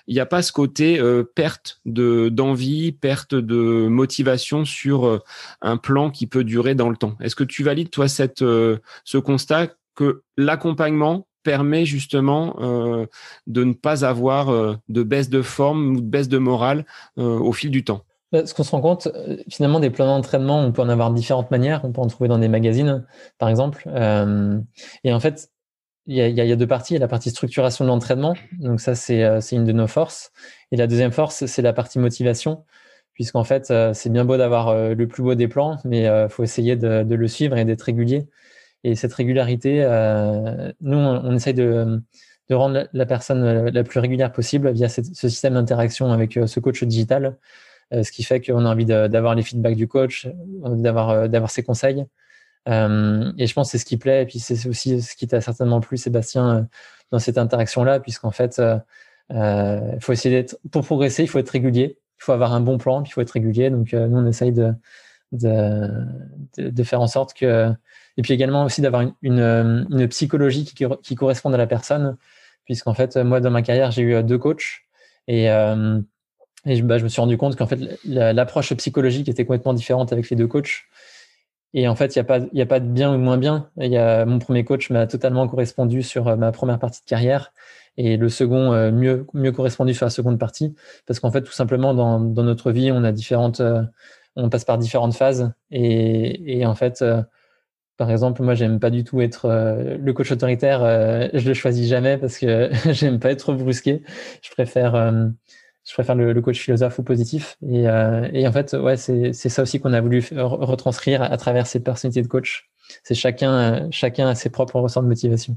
il n'y a pas ce côté euh, perte de d'envie, perte de motivation sur euh, un plan qui peut durer dans le temps. Est-ce que tu valides toi cette ce constat que l'accompagnement permet justement de ne pas avoir de baisse de forme ou de baisse de morale au fil du temps? Ce qu'on se rend compte, euh, finalement, des plans d'entraînement, on peut en avoir différentes manières. On peut en trouver dans des magazines, par exemple. Euh, et en fait, il y, a, deux parties. Il y a la partie structuration de l'entraînement. Donc ça, c'est euh, une de nos forces. Et la deuxième force, c'est la partie motivation. Puisqu'en fait, c'est bien beau d'avoir le plus beau des plans, mais il faut essayer de, de, le suivre et d'être régulier. Et cette régularité, nous, on, essaye de, de rendre la, personne la plus régulière possible via ce système d'interaction avec ce coach digital, ce qui fait qu'on a envie d'avoir les feedbacks du coach, d'avoir d'avoir ses conseils. Euh, et je pense que c'est ce qui plaît, et puis c'est aussi ce qui t'a certainement plu, Sébastien, euh, dans cette interaction-là, puisqu'en fait, euh, faut essayer d'être, pour progresser, il faut être régulier, il faut avoir un bon plan, puis il faut être régulier. Donc, nous, on essaye de, de, de, faire en sorte que, et puis également aussi d'avoir une, une, une, psychologie qui, qui corresponde à la personne, puisqu'en fait, moi, dans ma carrière, j'ai eu deux coachs, et, et bah, je me suis rendu compte qu'en fait, l'approche psychologique était complètement différente avec les deux coachs. Et en fait, il n'y a, pas, a pas de bien ou de moins bien. Y a, mon premier coach m'a totalement correspondu sur euh, ma première partie de carrière et le second euh, mieux, mieux correspondu sur la seconde partie. Parce qu'en fait, tout simplement, dans, dans, notre vie, on a différentes, euh, on passe par différentes phases. Et, et en fait, par exemple, moi, j'aime pas du tout être le coach autoritaire. je le choisis jamais parce que j'aime pas être brusqué. Je préfère je préfère le, coach philosophe ou positif. Et, euh, en fait, ouais, c'est ça aussi qu'on a voulu retranscrire à, travers cette personnalité de coach. C'est chacun, chacun a ses propres ressorts de motivation.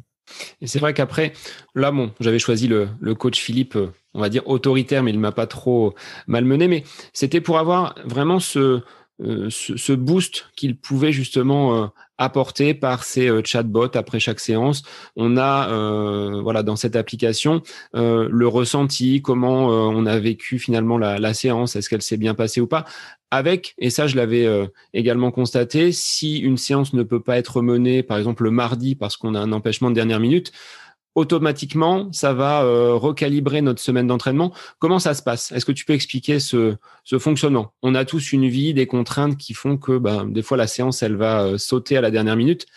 Et c'est vrai qu'après, là, bon, j'avais choisi le, le, coach Philippe, euh, on va dire autoritaire, mais il m'a pas trop malmené. Mais c'était pour avoir vraiment ce, euh, ce, boost qu'il pouvait justement euh, apporter par ces euh, chatbots après chaque séance. On a voilà dans cette application le ressenti, comment on a vécu finalement la, la séance, est-ce qu'elle s'est bien passée ou pas. Avec, et ça je l'avais également constaté, si une séance ne peut pas être menée, par exemple le mardi parce qu'on a un empêchement de dernière minute, automatiquement, ça va euh, recalibrer notre semaine d'entraînement. Comment ça se passe? Est-ce que tu peux expliquer ce, fonctionnement? On a tous une vie, des contraintes qui font que ben, des fois la séance, elle va euh, sauter à la dernière minute.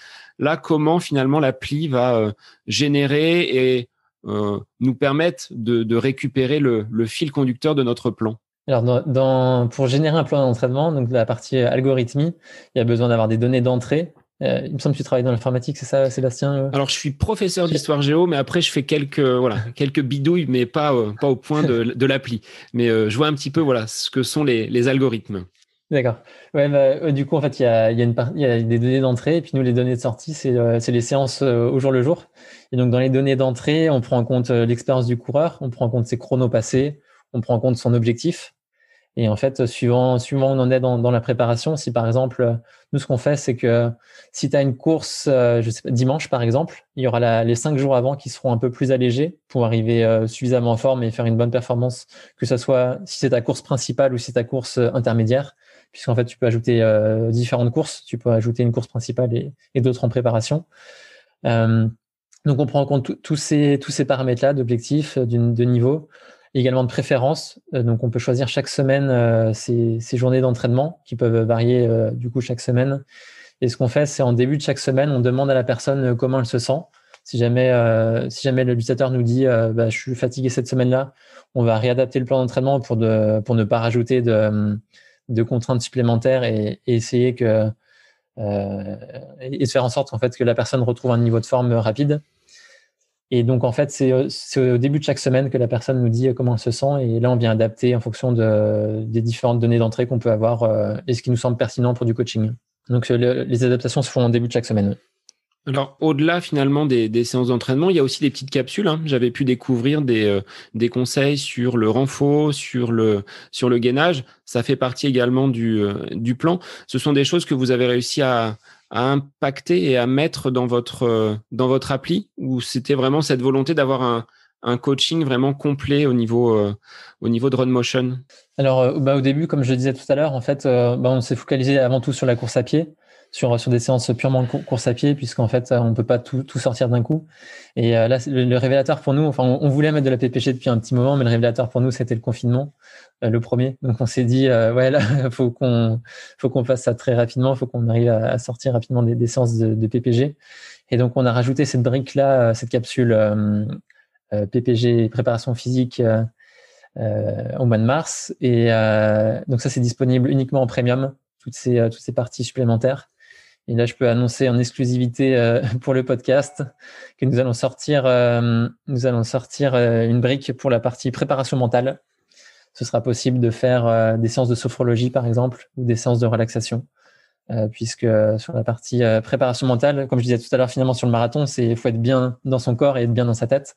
Là, comment finalement l'appli va euh, générer et nous permettre de, récupérer le, fil conducteur de notre plan? Alors, pour générer un plan d'entraînement, donc la partie algorithmie, il y a besoin d'avoir des données d'entrée euh, il me semble que tu travailles dans l'informatique, c'est ça, Sébastien euh? Alors, je suis professeur d'histoire géo, mais après, je fais quelques voilà quelques bidouilles, mais pas euh, pas au point de, de l'appli. Mais je vois un petit peu voilà ce que sont les, les algorithmes. D'accord. Ouais, bah, du coup, en fait, il y a, y, a y a des données d'entrée, et puis nous, les données de sortie, c'est les séances au jour le jour. Et donc, dans les données d'entrée, on prend en compte l'expérience du coureur, on prend en compte ses chronos passés, on prend en compte son objectif. Et en fait, suivant, suivant où on en est dans, la préparation, si par exemple, nous, ce qu'on fait, c'est que si tu as une course, euh, je sais pas, dimanche par exemple, il y aura les cinq jours avant qui seront un peu plus allégés pour arriver euh, suffisamment en forme et faire une bonne performance, que ce soit si c'est ta course principale ou si c'est ta course euh, intermédiaire, puisqu'en fait, tu peux ajouter différentes courses, tu peux ajouter une course principale et, et d'autres en préparation. donc, on prend en compte tous ces, tous ces paramètres-là d'objectifs, de niveau également de préférence. Euh, donc, on peut choisir chaque semaine euh, ces, journées d'entraînement qui peuvent varier euh, du coup chaque semaine. Et ce qu'on fait, c'est en début de chaque semaine, on demande à la personne comment elle se sent. Si jamais, si jamais l'utilisateur nous dit bah, je suis fatigué cette semaine-là, on va réadapter le plan d'entraînement pour, de, pour ne pas rajouter de, contraintes supplémentaires et, essayer que et de faire en sorte en fait que la personne retrouve un niveau de forme rapide. Et donc, en fait, c'est au début de chaque semaine que la personne nous dit euh, comment elle se sent. Et là, on vient adapter en fonction de, des différentes données d'entrée qu'on peut avoir euh, et ce qui nous semble pertinent pour du coaching. Donc, les adaptations se font au début de chaque semaine. Alors, au-delà finalement des, séances d'entraînement, il y a aussi des petites capsules. Hein. J'avais pu découvrir des, euh, conseils sur le renfort, sur le, sur le gainage. Ça fait partie également du, du plan. Ce sont des choses que vous avez réussi à, à impacter et à mettre dans votre, euh, dans votre appli ou c'était vraiment cette volonté d'avoir un, un coaching vraiment complet au niveau, euh, au niveau de Run Motion Alors, euh, bah, au début, comme je disais tout à l'heure, en fait, bah, on s'est focalisé avant tout sur la course à pied sur, sur des séances purement course à pied, puisqu'en fait, on ne peut pas tout, tout, sortir d'un coup. Et là, le, révélateur pour nous, enfin, on, voulait mettre de la PPG depuis un petit moment, mais le révélateur pour nous, c'était le confinement, le premier. Donc, on s'est dit, ouais, là, faut qu'on, faut qu'on fasse ça très rapidement, faut qu'on arrive à, sortir rapidement des, des séances de, PPG. Et donc, on a rajouté cette brique-là, cette capsule euh, PPG, préparation physique, euh, au mois de mars. Et donc, ça, c'est disponible uniquement en premium, toutes ces, toutes ces parties supplémentaires. Et là, je peux annoncer en exclusivité euh, pour le podcast que nous allons sortir, euh, nous allons sortir euh, une brique pour la partie préparation mentale. Ce sera possible de faire des séances de sophrologie, par exemple, ou des séances de relaxation. puisque sur la partie préparation mentale, comme je disais tout à l'heure, finalement sur le marathon, c'est faut être bien dans son corps et être bien dans sa tête.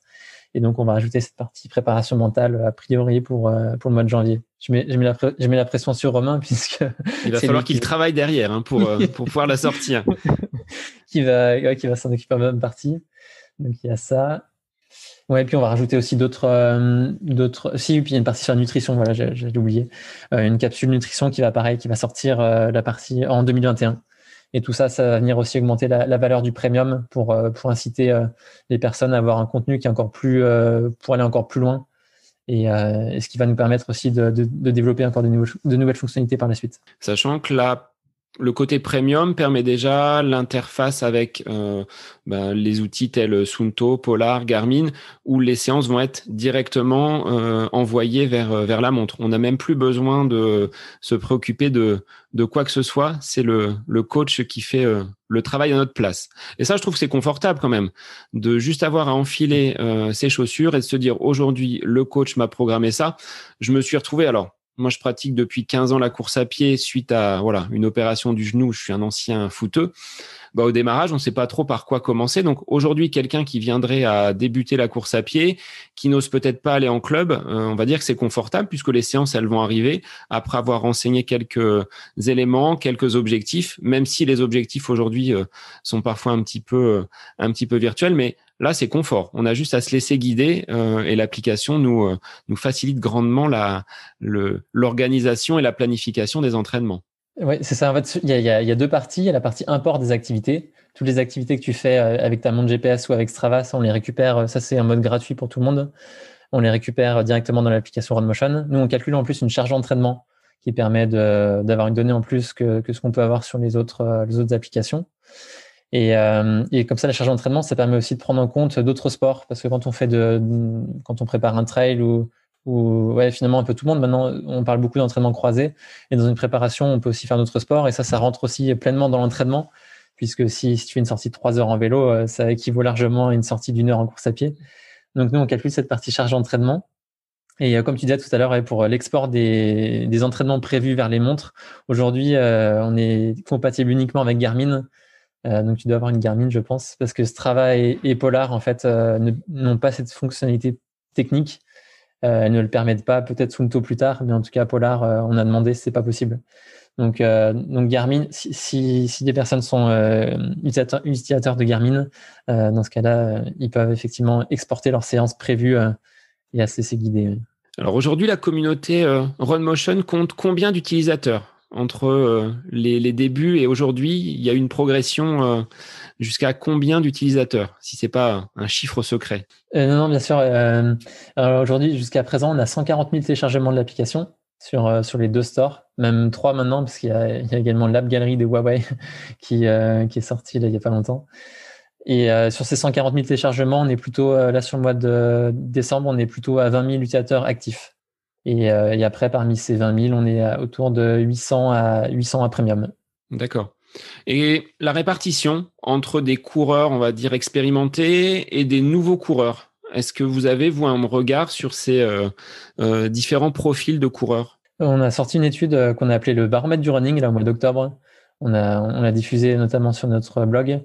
Et donc, on va rajouter cette partie préparation mentale a priori pour, pour le mois de janvier. Je mets, je mets, la, je mets la pression sur Romain puisque il va falloir qu'il travaille derrière hein, pour, pour pouvoir la sortir. qui va, qui va s'en occuper en même partie. Donc il y a ça. Ouais, et puis on va rajouter aussi d'autres, euh, d'autres. Si, puis il y a une partie sur la nutrition. Voilà, j'ai, oublié. Euh, une capsule nutrition qui va pareil, qui va sortir euh, la partie en 2021. Et tout ça, ça va venir aussi augmenter la, valeur du premium pour pour inciter les personnes à avoir un contenu qui est encore plus pour aller encore plus loin. Et, ce qui va nous permettre aussi de, de, développer encore de, de nouvelles fonctionnalités par la suite. Sachant que la le côté premium permet déjà l'interface avec euh, ben, les outils tels Sunto, Polar, Garmin, où les séances vont être directement euh, envoyées vers, euh, vers la montre. On n'a même plus besoin de se préoccuper de, de quoi que ce soit. C'est le, le coach qui fait le travail à notre place. Et ça, je trouve que c'est confortable quand même, de juste avoir à enfiler ses chaussures et de se dire aujourd'hui, le coach m'a programmé ça. Je me suis retrouvé alors moi, je pratique depuis 15 ans la course à pied suite à voilà une opération du genou. Je suis un ancien footeux. Bah, au démarrage, on ne sait pas trop par quoi commencer. Donc aujourd'hui, quelqu'un qui viendrait à débuter la course à pied, qui n'ose peut-être pas aller en club, euh, on va dire que c'est confortable puisque les séances, elles vont arriver après avoir renseigné quelques éléments, quelques objectifs, même si les objectifs aujourd'hui euh, sont parfois un petit peu, euh, un petit peu virtuels, mais Là, c'est confort. On a juste à se laisser guider euh, et l'application nous, euh, facilite grandement l'organisation et la planification des entraînements. Oui, c'est ça. Il y, a, deux parties. Il y a la partie import des activités. Toutes les activités que tu fais euh, avec ta montre GPS ou avec Strava, ça, on les récupère. Ça, c'est un mode gratuit pour tout le monde. On les récupère directement dans l'application RunMotion. Nous, on calcule en plus une charge d'entraînement qui permet d'avoir une donnée en plus que, ce qu'on peut avoir sur les autres applications. Et, euh, et, comme ça, la charge d'entraînement, ça permet aussi de prendre en compte d'autres sports, parce que quand on fait de, quand on prépare un trail ou, ou ouais, finalement un peu tout le monde, maintenant, on parle beaucoup d'entraînement croisé. Et dans une préparation, on peut aussi faire d'autres sports, et ça, ça rentre aussi pleinement dans l'entraînement, puisque si, tu fais une sortie de trois heures en vélo, euh, ça équivaut largement à une sortie d'une heure en course à pied. Donc nous, on calcule cette partie charge d'entraînement. Et euh, comme tu disais tout à l'heure, pour l'export des, des, entraînements prévus vers les montres, aujourd'hui, on est compatible uniquement avec Garmin. Euh, donc tu dois avoir une Garmin, je pense, parce que Strava et, Polar en fait euh, n'ont pas cette fonctionnalité technique. Euh, elles ne le permettent pas. Peut-être Sunto plus tard, mais en tout cas Polar, on a demandé, c'est pas possible. Donc, Garmin, si, des personnes sont utilisateurs, de Garmin, dans ce cas-là, ils peuvent effectivement exporter leurs séances prévues et à se guider. Alors aujourd'hui, la communauté RunMotion compte combien d'utilisateurs? Entre euh, les, débuts et aujourd'hui Il y a une progression euh, jusqu'à combien d'utilisateurs Si c'est pas un chiffre secret? Euh, non, non, bien sûr. aujourd'hui, jusqu'à présent, on a 140 000 téléchargements de l'application sur, sur les deux stores, même trois maintenant, parce qu'il y, a également l'App Gallery de Huawei qui, qui est sorti il n'y a pas longtemps. Et sur ces 140 000 téléchargements, on est plutôt, là sur le mois de décembre, on est plutôt à 20 000 utilisateurs actifs. Euh, et, après, parmi ces 20 000, on est autour de 800 à, 800 à premium. D'accord. Et la répartition entre des coureurs, on va dire, expérimentés et des nouveaux coureurs, est-ce que vous avez, vous, un regard sur ces euh, euh, différents profils de coureurs? On a sorti une étude qu'on a appelée le baromètre du running, là, au mois d'octobre. On a, on a diffusé notamment sur notre blog.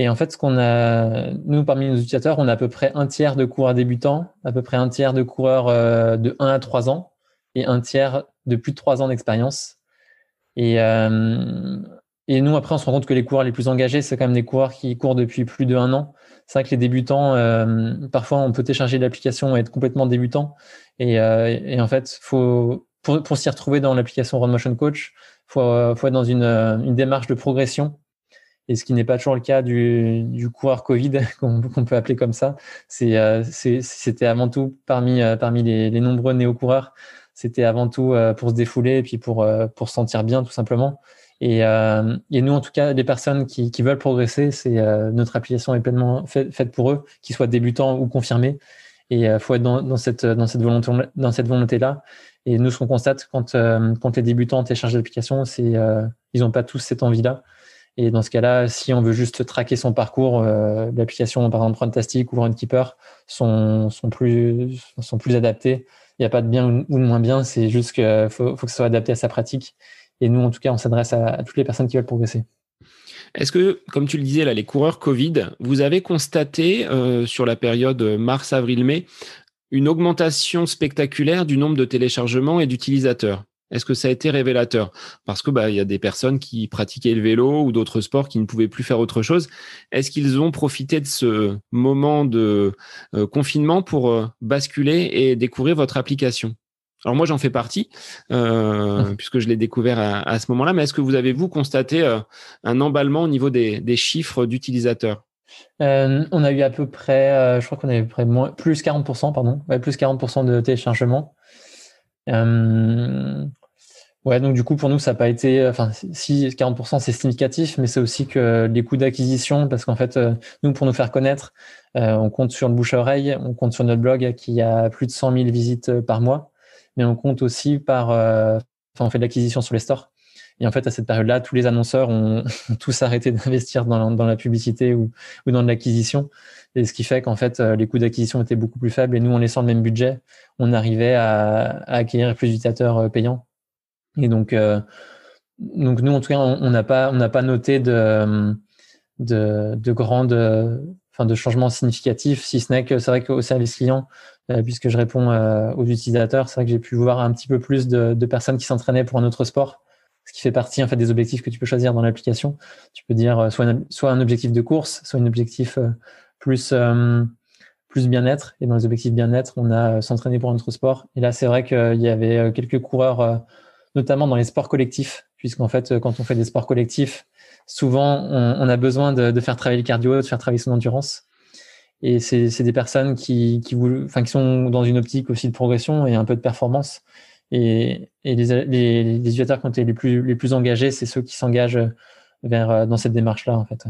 Et en fait, ce qu'on a, nous, parmi nos utilisateurs, on a à peu près un tiers de coureurs débutants, à peu près un tiers de coureurs euh, de 1 à 3 ans et un tiers de plus de 3 ans d'expérience. Et, euh, et nous, après, on se rend compte que les coureurs les plus engagés, c'est quand même des coureurs qui courent depuis plus de un an. C'est vrai que les débutants, euh, parfois, on peut télécharger l'application et être complètement débutant. Et, en fait, faut, pour, s'y retrouver dans l'application Run Motion Coach, faut, faut être dans une démarche de progression et ce qui n'est pas toujours le cas du, du coureur Covid, qu'on peut appeler comme ça. Euh, c'était avant tout parmi, euh, parmi les, les nombreux néo-coureurs, c'était avant tout euh, pour se défouler et puis pour, pour se sentir bien tout simplement. Et, et, nous, en tout cas, les personnes qui, qui veulent progresser, c'est notre application est pleinement faite pour eux, qu'ils soient débutants ou confirmés. Et il faut être dans, dans, cette, dans cette volonté, dans cette volonté-là. Et nous, ce qu'on constate quand, quand les débutants téléchargent l'application, c'est ils n'ont pas tous cette envie-là. Et dans ce cas-là, si on veut juste traquer son parcours, euh, l'application par exemple Runtastic ou Runkeeper sont, sont, plus, sont plus adaptées. Il n'y a pas de bien ou de moins bien, c'est juste qu'il faut, faut, que ce soit adapté à sa pratique. Et nous, en tout cas, on s'adresse à, toutes les personnes qui veulent progresser. Est-ce que, comme tu le disais, là, les coureurs Covid, vous avez constaté sur la période mars, avril, mai, une augmentation spectaculaire du nombre de téléchargements et d'utilisateurs? Est-ce que ça a été révélateur? Parce que bah il y a des personnes qui pratiquaient le vélo ou d'autres sports qui ne pouvaient plus faire autre chose. Est-ce qu'ils ont profité de ce moment de euh, confinement pour euh, basculer et découvrir votre application? Alors moi j'en fais partie euh, mmh. puisque je l'ai découvert à, ce moment-là. Mais est-ce que vous avez vous constaté un emballement au niveau des, chiffres d'utilisateurs? On a eu à peu près, je crois qu'on avait à peu près moins, plus 40%, pardon, plus 40% de téléchargements. Ouais, donc du coup, pour nous, ça n'a pas été. Enfin, si 40%, c'est significatif, mais c'est aussi que les coûts d'acquisition, parce qu'en fait, euh, nous, pour nous faire connaître, euh, on compte sur le bouche-oreille, on compte sur notre blog qui a plus de 100 000 visites euh, par mois, mais on compte aussi par. Enfin, on fait de l'acquisition sur les stores. Et en fait, à cette période-là, tous les annonceurs ont, tous arrêté d'investir dans, dans, la publicité ou, ou dans de l'acquisition. Et ce qui fait qu'en fait, les coûts d'acquisition étaient beaucoup plus faibles. Et nous, en laissant le même budget, on arrivait à, à acquérir plus d'utilisateurs payants. Et donc, euh, donc nous, en tout cas, on n'a pas, on n'a pas noté de, de, de grandes, enfin, de changements significatifs, si ce n'est que c'est vrai qu'au service client, euh, puisque je réponds euh, aux utilisateurs, c'est vrai que j'ai pu voir un petit peu plus de, personnes qui s'entraînaient pour un autre sport, ce qui fait partie en fait des objectifs que tu peux choisir dans l'application. Tu peux dire soit, soit un objectif de course, soit un objectif plus plus bien-être. Et dans les objectifs bien-être, on a s'entraîner pour un autre sport. Et là, c'est vrai qu'il y avait quelques coureurs notamment dans les sports collectifs, puisqu'en fait, quand on fait des sports collectifs, souvent, on, a besoin de, faire travailler le cardio, de faire travailler son endurance. Et c'est des personnes qui, qui, enfin, qui sont dans une optique aussi de progression et un peu de performance. Et, et les, les, les utilisateurs qui les plus, les plus engagés, c'est ceux qui s'engagent vers dans cette démarche-là, en fait.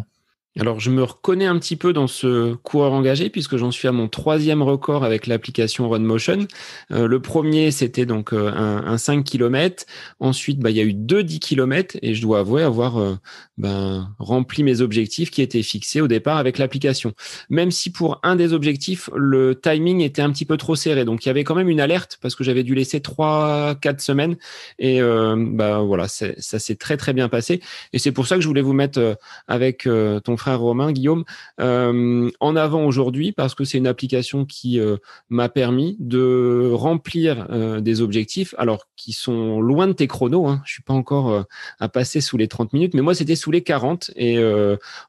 Alors, je me reconnais un petit peu dans ce coureur engagé puisque j'en suis à mon troisième record avec l'application RunMotion. Euh, le premier, c'était donc euh, un, 5 km. Ensuite, bah, il y a eu deux 10 km et je dois avouer avoir euh, ben, rempli mes objectifs qui étaient fixés au départ avec l'application. Même si pour un des objectifs, le timing était un petit peu trop serré. Donc, il y avait quand même une alerte parce que j'avais dû laisser trois, quatre semaines. Et bah, voilà, ça s'est très, très bien passé. Et c'est pour ça que je voulais vous mettre avec ton frère Romain, Guillaume, euh, en avant aujourd'hui parce que c'est une application qui euh, m'a permis de remplir euh, des objectifs, alors qui sont loin de tes chronos. Hein. Je suis pas encore à passer sous les 30 minutes, mais moi c'était sous les 40 et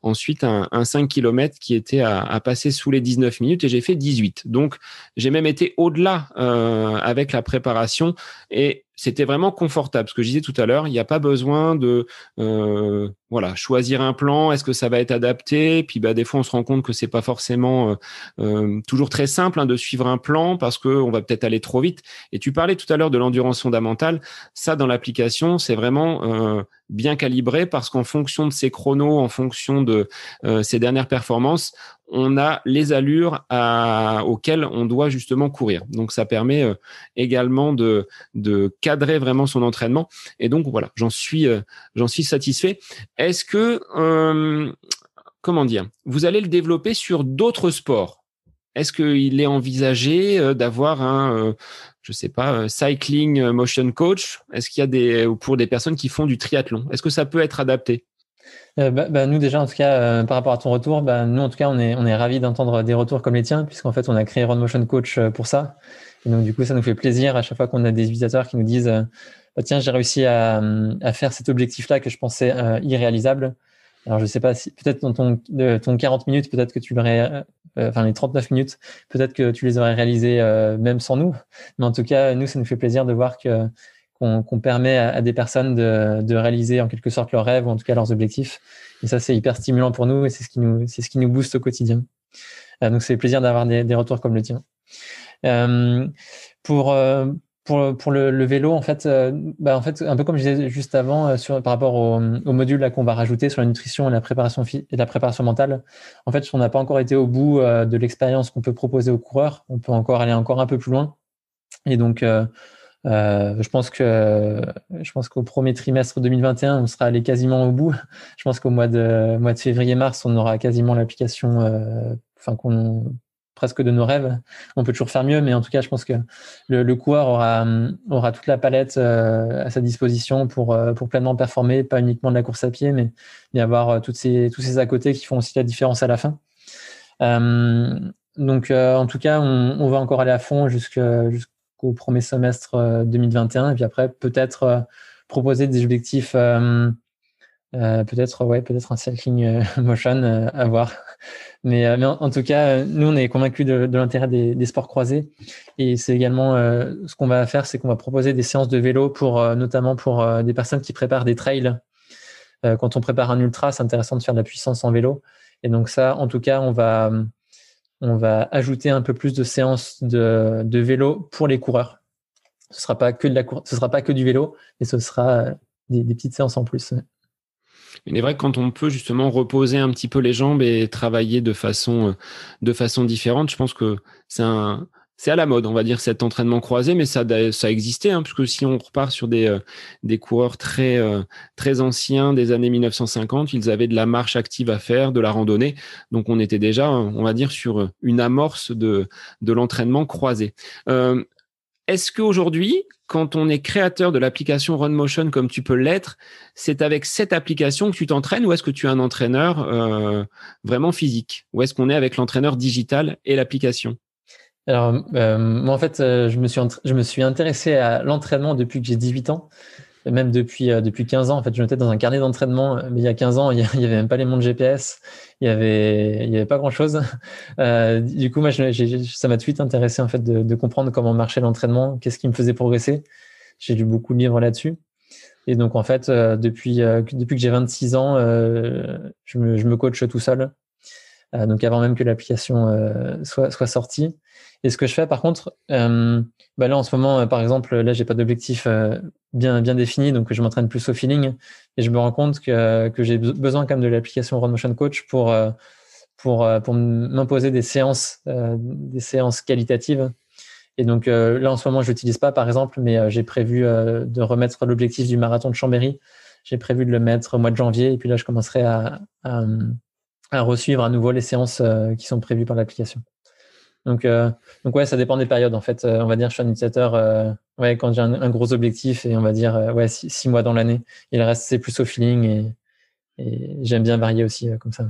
ensuite un, 5 km qui était à, à, passer sous les 19 minutes et j'ai fait 18. Donc j'ai même été au-delà avec la préparation et c'était vraiment confortable. Ce que je disais tout à l'heure, il n'y a pas besoin de euh, voilà choisir un plan. Est-ce que ça va être adapté? Puis bah des fois on se rend compte que c'est pas forcément euh, euh, toujours très simple hein, de suivre un plan parce que on va peut-être aller trop vite. Et tu parlais tout à l'heure de l'endurance fondamentale. Ça dans l'application, c'est vraiment bien calibré parce qu'en fonction de ses chronos, en fonction de ses dernières performances, on a les allures auxquelles on doit justement courir. Donc ça permet euh, également de, cadrer vraiment son entraînement. Et donc voilà, j'en suis, euh, j'en suis satisfait. Est-ce que, euh, comment dire, vous allez le développer sur d'autres sports? Est-ce qu'il est envisagé d'avoir un, je sais pas, cycling motion coach? Est-ce qu'il y a des, pour des personnes qui font du triathlon? Est-ce que ça peut être adapté? Euh, bah, bah, nous déjà en tout cas euh, par rapport à ton retour, bah, nous en tout cas on est on est ravis d'entendre des retours comme les tiens puisqu'en fait on a créé Run Motion Coach euh, pour ça. Et donc du coup ça nous fait plaisir à chaque fois qu'on a des utilisateurs qui nous disent bah, tiens j'ai réussi à, à, faire cet objectif là que je pensais irréalisable. Alors je sais pas si peut-être dans ton ton 40 minutes peut-être que tu l'aurais enfin les 39 minutes peut-être que tu les aurais réalisées même sans nous. Mais en tout cas nous ça nous fait plaisir de voir que qu'on permet à, des personnes de, réaliser en quelque sorte leurs rêves ou en tout cas leurs objectifs. Et ça, c'est hyper stimulant pour nous et c'est ce qui nous, c'est ce qui nous booste au quotidien. Euh, donc, c'est plaisir d'avoir des, retours comme le tien. Euh, pour, euh, pour, pour le, vélo, en fait, bah, en fait, un peu comme je disais juste avant, sur, par rapport au, au module qu'on va rajouter sur la nutrition et la préparation et la préparation mentale, en fait, on n'a pas encore été au bout de l'expérience qu'on peut proposer aux coureurs. On peut encore aller encore un peu plus loin. Et donc, euh, je pense que je pense qu'au premier trimestre 2021, on sera allé quasiment au bout. Je pense qu'au mois de mois de février-mars, on aura quasiment l'application, euh, enfin qu'on presque de nos rêves. On peut toujours faire mieux, mais en tout cas, je pense que le, coureur aura, aura toute la palette à sa disposition pour, pour pleinement performer, pas uniquement de la course à pied, mais, mais avoir toutes ces, tous ces à côté qui font aussi la différence à la fin. donc, en tout cas, on, va encore aller à fond jusqu'au premier semestre 2021, et puis après, peut-être proposer des objectifs euh, peut-être ouais, peut-être un cycling euh, motion euh, à voir. Mais, en, tout cas, nous on est convaincus de, l'intérêt des, sports croisés et c'est également ce qu'on va faire, c'est qu'on va proposer des séances de vélo pour notamment pour des personnes qui préparent des trails. quand on prépare un ultra, c'est intéressant de faire de la puissance en vélo. Et donc ça, en tout cas, on va on va ajouter un peu plus de séances de, de vélo pour les coureurs. Ce sera ce sera pas que du vélo, mais ce sera des petites séances en plus. Il est vrai que quand on peut justement reposer un petit peu les jambes et travailler de façon, euh, de façon différente, je pense que c'est un, c'est à la mode, on va dire, cet entraînement croisé, mais ça, ça existait, hein, puisque si on repart sur des, euh, des coureurs très, euh, très anciens des années 1950, ils avaient de la marche active à faire, de la randonnée. Donc, on était déjà, on va dire, sur une amorce de, de l'entraînement croisé. Est-ce qu'aujourd'hui, quand on est créateur de l'application RunMotion comme tu peux l'être, c'est avec cette application que tu t'entraînes ou est-ce que tu as un entraîneur euh, vraiment physique Ou est-ce qu'on est avec l'entraîneur digital et l'application? Alors, euh, moi, en fait, euh, je me suis, je me suis intéressé à l'entraînement depuis que j'ai 18 ans même depuis, euh, depuis 15 ans. En fait, je mettais dans un carnet d'entraînement, mais il y a 15 ans, il n'y avait même pas les montres GPS, il n'y avait, il y avait pas grand-chose. Euh, du coup, moi, ça m'a tout de suite intéressé en fait, de, de comprendre comment marchait l'entraînement, qu'est-ce qui me faisait progresser. J'ai lu beaucoup de livres là-dessus. Et donc, en fait, euh, depuis, euh, depuis que j'ai 26 ans, euh, je, me, je me coach tout seul. Donc, avant même que l'application soit, soit sortie. Et ce que je fais, par contre, bah là, en ce moment, par exemple, là, j'ai pas d'objectif bien, bien défini, donc je m'entraîne plus au feeling. Et je me rends compte que, que j'ai besoin quand même de l'application Run Motion Coach pour, euh, pour, euh, pour m'imposer des séances, euh, des séances qualitatives. Et donc là, en ce moment, je l'utilise pas, par exemple, mais j'ai prévu de remettre l'objectif du marathon de Chambéry. J'ai prévu de le mettre au mois de janvier. Et puis là, je commencerai à, à, à resuivre à nouveau les séances qui sont prévues par l'application. Donc, donc ouais, ça dépend des périodes. En fait, on va dire, je suis un utilisateur ouais, quand j'ai un, gros objectif et on va dire euh, ouais, six, mois dans l'année. Il le reste, c'est plus au feeling et, j'aime bien varier aussi euh, comme ça.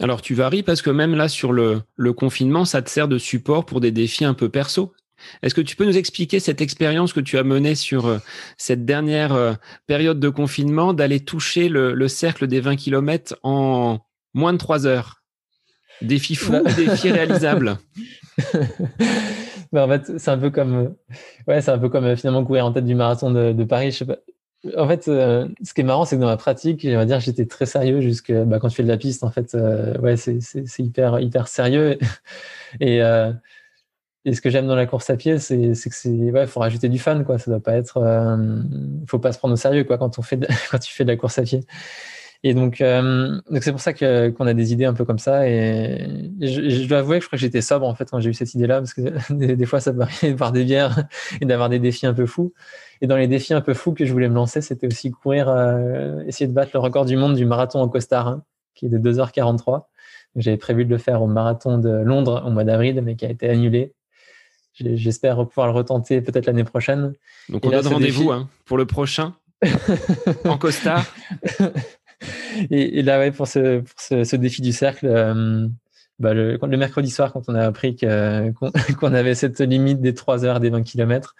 Alors, tu varies parce que même là, sur le, le confinement, ça te sert de support pour des défis un peu perso. Est-ce que tu peux nous expliquer cette expérience que tu as menée sur euh, cette dernière période de confinement, d'aller toucher le, le, cercle des 20 km en moins de 3 heures Défi fou bah défi réalisable en fait, c'est un peu comme, euh, ouais, c'est un peu comme euh, finalement courir en tête du marathon de, Paris. Je sais pas. En fait, euh, ce qui est marrant, c'est que dans ma pratique, on va dire, j'étais très sérieux jusque bah, quand tu fais de la piste. En fait, ouais, c'est, hyper, hyper sérieux. Et, et ce que j'aime dans la course à pied, c'est, que c'est, ouais, faut rajouter du fun, quoi. Ça doit pas être, faut pas se prendre au sérieux, quoi, quand on fait, quand tu fais de la course à pied. Et donc, euh, donc c'est pour ça que, qu'on a des idées un peu comme ça. Et, je, dois avouer que je crois que j'étais sobre en fait quand j'ai eu cette idée-là, parce que des, fois ça peut arriver de boire des bières et d'avoir des défis un peu fous. Et dans les défis un peu fous que je voulais me lancer, c'était aussi courir, euh, essayer de battre le record du monde du marathon en costard, hein, qui est de 2h43. J'avais prévu de le faire au marathon de Londres au mois d'avril, mais qui a été annulé. J'espère pouvoir le retenter peut-être l'année prochaine. Donc on donne rendez-vous hein, pour le prochain en costard. et, là, ouais, pour ce, pour ce, défi du cercle, euh, bah, le, le, mercredi soir, quand on a appris qu'on avait cette limite des 3 heures des 20 km,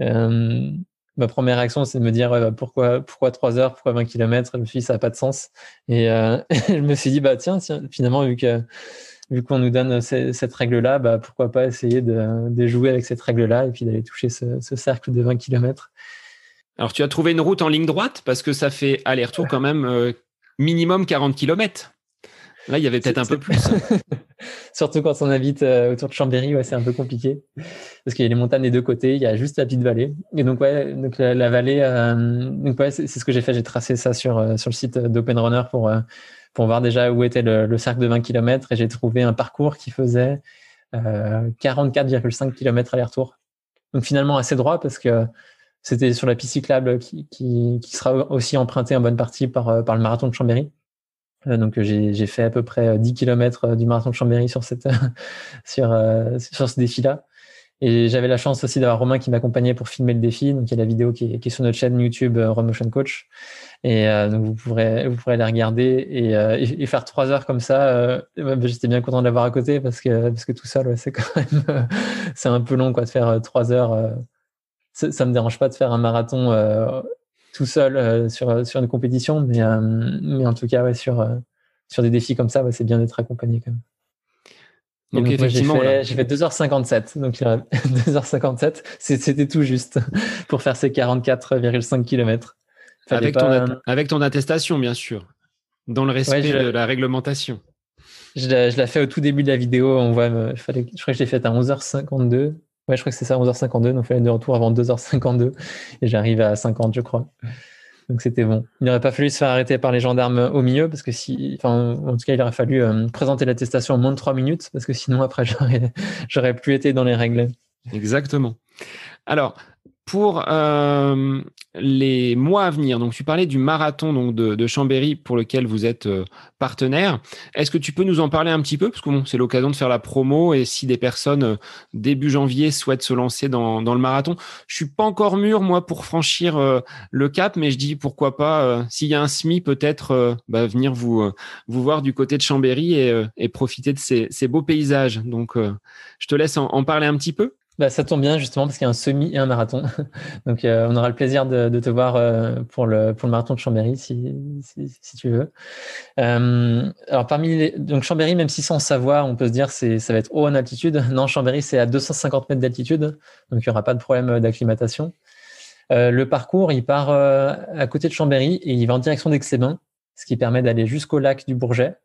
euh, ma première réaction, c'est de me dire bah, pourquoi, pourquoi 3 heures, pourquoi 20 km Je me suis dit, ça n'a pas de sens. Et euh, je me suis dit, bah, tiens, tiens finalement, vu que vu qu'on nous donne cette règle-là, bah, pourquoi pas essayer de, de, jouer avec cette règle-là et puis d'aller toucher ce, ce, cercle de 20 km. Alors, tu as trouvé une route en ligne droite parce que ça fait aller-retour quand même euh, minimum 40 km. Là, il y avait peut-être un peu plus. Surtout quand on habite euh, autour de Chambéry, ouais, c'est un peu compliqué parce qu'il y a les montagnes des deux côtés, il y a juste la petite vallée. Et donc, ouais, donc la, vallée, euh, donc ouais, c'est ce que j'ai fait. J'ai tracé ça sur, sur le site d'Open Runner pour, pour voir déjà où était le, le cercle de 20 km et j'ai trouvé un parcours qui faisait 44,5 km aller-retour. Donc finalement assez droit parce que c'était sur la piste cyclable qui, qui, sera aussi empruntée en bonne partie par, euh, par le marathon de Chambéry. donc j'ai fait à peu près 10 km du marathon de Chambéry sur, cette, sur, sur ce défi-là. Et j'avais la chance aussi d'avoir Romain qui m'accompagnait pour filmer le défi. Donc il y a la vidéo qui est, sur notre chaîne YouTube euh, Motion Coach. Et euh, donc vous pourrez vous pourrez la regarder et, euh, faire trois heures comme ça. Euh, J'étais bien content de l'avoir à côté parce que parce que tout seul c'est quand même euh, c'est un peu long quoi de faire trois heures. Ça, ça me dérange pas de faire un marathon tout seul sur sur une compétition, mais mais en tout cas ouais sur sur des défis comme ça ouais, c'est bien d'être accompagné quand même. Donc, effectivement, j'ai fait, 2h57. Donc, 2h57, c'était tout juste pour faire ces 44,5 km. Avec, ton avec ton attestation, bien sûr, dans le respect de la réglementation. Je l'ai la fait au tout début de la vidéo. On voit, je crois que je l'ai fait à 11h52. Ouais, je crois que c'est ça, 11h52. Donc, il fallait de retour avant 2h52. Et j'arrive à 50, je crois. Donc c'était bon. Il n'aurait pas fallu se faire arrêter par les gendarmes au milieu parce que si, enfin, en tout cas, il aurait fallu euh, présenter l'attestation en moins de trois minutes parce que sinon après j'aurais, j'aurais plus été dans les règles. Exactement. Alors, pour euh, les mois à venir, donc tu parlais du marathon de, Chambéry pour lequel vous êtes euh, partenaire. Est-ce que tu peux nous en parler un petit peu? Parce que c'est l'occasion de faire la promo et si des personnes euh, début janvier souhaitent se lancer dans, le marathon, je suis pas encore mûr moi pour franchir le cap, mais je dis pourquoi pas s'il y a un SMI peut-être bah, venir vous voir du côté de Chambéry et, profiter de ces, beaux paysages. Donc je te laisse en parler un petit peu. Bah, ça tombe bien justement parce qu'il y a un semi et un marathon. Donc euh, on aura le plaisir de, de te voir euh, pour, le, pour le marathon de Chambéry si, si, si tu veux. Euh, alors parmi les, donc Chambéry, même si sans savoir, on peut se dire c'est ça va être haut en altitude. Non, Chambéry c'est à 250 mètres d'altitude, donc il n'y aura pas de problème d'acclimatation. Euh, le parcours, il part à côté de Chambéry et il va en direction d'Aix-les-Bains, ce qui permet d'aller jusqu'au lac du Bourget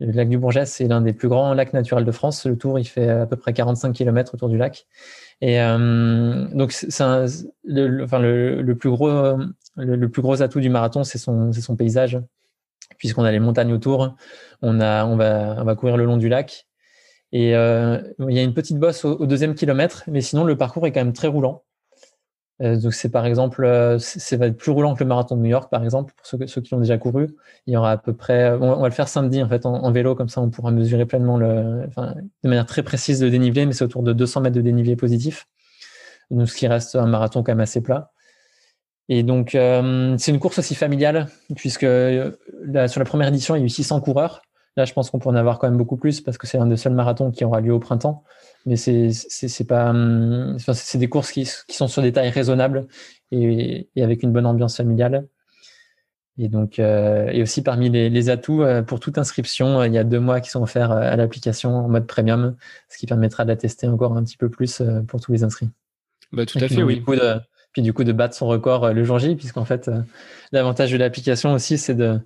le lac du Bourget, c'est l'un des plus grands lacs naturels de France. Le tour, il fait à peu près 45 km autour du lac. Et euh, donc, le, enfin, le, plus gros, le, plus gros atout du marathon, c'est son, son paysage, puisqu'on a les montagnes autour. On a, on va, on va courir le long du lac. Et euh, il y a une petite bosse au, deuxième kilomètre, mais sinon le parcours est quand même très roulant. Euh, donc c'est par exemple, euh, c'est va être plus roulant que le marathon de New York par exemple pour ceux, ceux qui l'ont déjà couru. Il y aura à peu près, on, va le faire samedi en fait en, vélo comme ça on pourra mesurer pleinement le, enfin, de manière très précise le dénivelé, mais c'est autour de 200 mètres de dénivelé positif. Donc ce qui reste un marathon quand même assez plat. Et donc euh, c'est une course aussi familiale puisque là, sur la première édition il y a eu 600 coureurs. Là je pense qu'on pourrait en avoir quand même beaucoup plus parce que c'est un des seuls marathons qui aura lieu au printemps mais c'est c'est pas hum, c'est des courses qui, qui, sont sur des tailles raisonnables et, et, avec une bonne ambiance familiale. Et donc euh, et aussi parmi les, les, atouts euh, pour toute inscription euh, il y a deux mois qui sont offerts à l'application en mode premium ce qui permettra de la tester encore un petit peu plus pour tous les inscrits. Bah, tout à fait oui. de, puis du coup de battre son record le jour J puisqu'en fait l'avantage de l'application aussi c'est de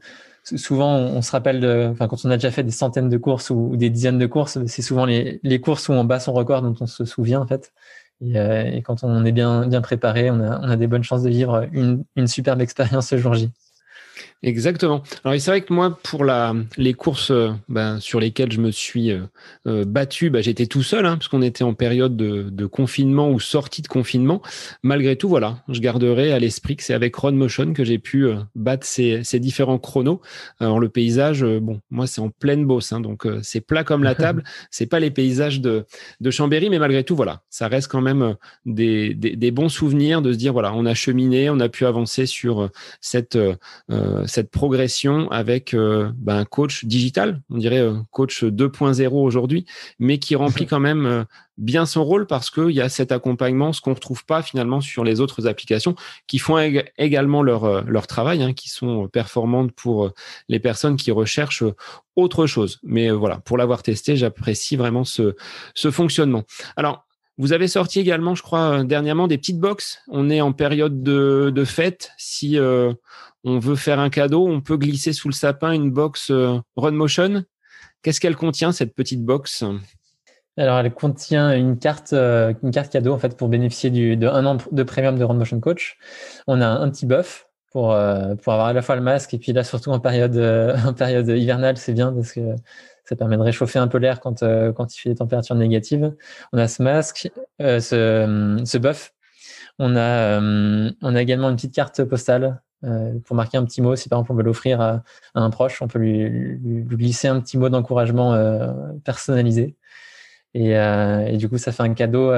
souvent on, se rappelle de, enfin, quand on a déjà fait des centaines de courses ou, des dizaines de courses, c'est souvent les, courses où on bat son record dont on se souvient en fait. Et, euh, et quand on est bien, bien préparé, on a, on a des bonnes chances de vivre une, une superbe expérience ce jour J. Exactement. Alors c'est vrai que moi, pour la, les courses euh, ben, sur lesquelles je me suis euh, euh, battu, ben, j'étais tout seul, hein, parce qu'on était en période de, de, confinement ou sortie de confinement. Malgré tout, voilà, je garderai à l'esprit que c'est avec Ron Motion que j'ai pu battre ces, ces, différents chronos. Alors le paysage, bon, moi c'est en pleine bosse, hein, donc c'est plat comme la table. c'est pas les paysages de, de Chambéry, mais malgré tout, voilà, ça reste quand même des, des, des, bons souvenirs de se dire, voilà, on a cheminé, on a pu avancer sur cette euh, cette progression avec euh, ben, un coach digital, on dirait euh, coach 2.0 aujourd'hui, mais qui remplit quand même bien son rôle parce qu'il y a cet accompagnement, ce qu'on ne retrouve pas finalement sur les autres applications qui font également leur, leur travail, hein, qui sont performantes pour les personnes qui recherchent autre chose. Mais voilà, pour l'avoir testé, j'apprécie vraiment ce, ce fonctionnement. Alors, vous avez sorti également, je crois, dernièrement des petites box. On est en période de, de fête. Si euh, on veut faire un cadeau, on peut glisser sous le sapin une box euh, Run Motion. Qu'est-ce qu'elle contient cette petite box? Alors, elle contient une carte, euh, une carte cadeau en fait pour bénéficier du, de un an de premium de Run Motion Coach. On a un petit buff pour pour avoir à la fois le masque et puis là surtout en période hivernale, c'est bien parce que ça permet de réchauffer un peu l'air quand, euh, il fait des températures négatives. On a ce masque, euh, ce, ce buff. Euh, on a également une petite carte postale pour marquer un petit mot. Si par exemple on veut l'offrir à, un proche, on peut lui, glisser un petit mot d'encouragement personnalisé. Et, et, du coup, ça fait un cadeau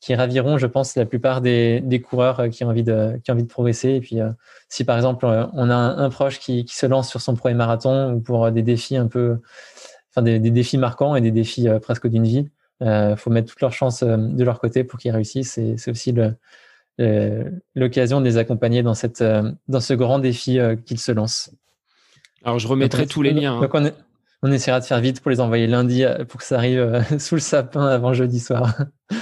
qui raviront, je pense, la plupart des, coureurs qui ont envie de, progresser. Et puis, si par exemple on a un, proche qui, se lance sur son premier marathon ou pour des défis un peu, enfin des, défis marquants et des défis presque d'une vie, il euh, faut mettre toutes leurs chances euh, de leur côté pour qu'ils réussissent. C'est aussi l'occasion de les accompagner dans, cette, euh, dans ce grand défi qu'ils se lancent. Alors, je remettrai tous les liens. Hein. on, essaiera de faire vite pour les envoyer lundi pour que ça arrive sous le sapin avant jeudi soir.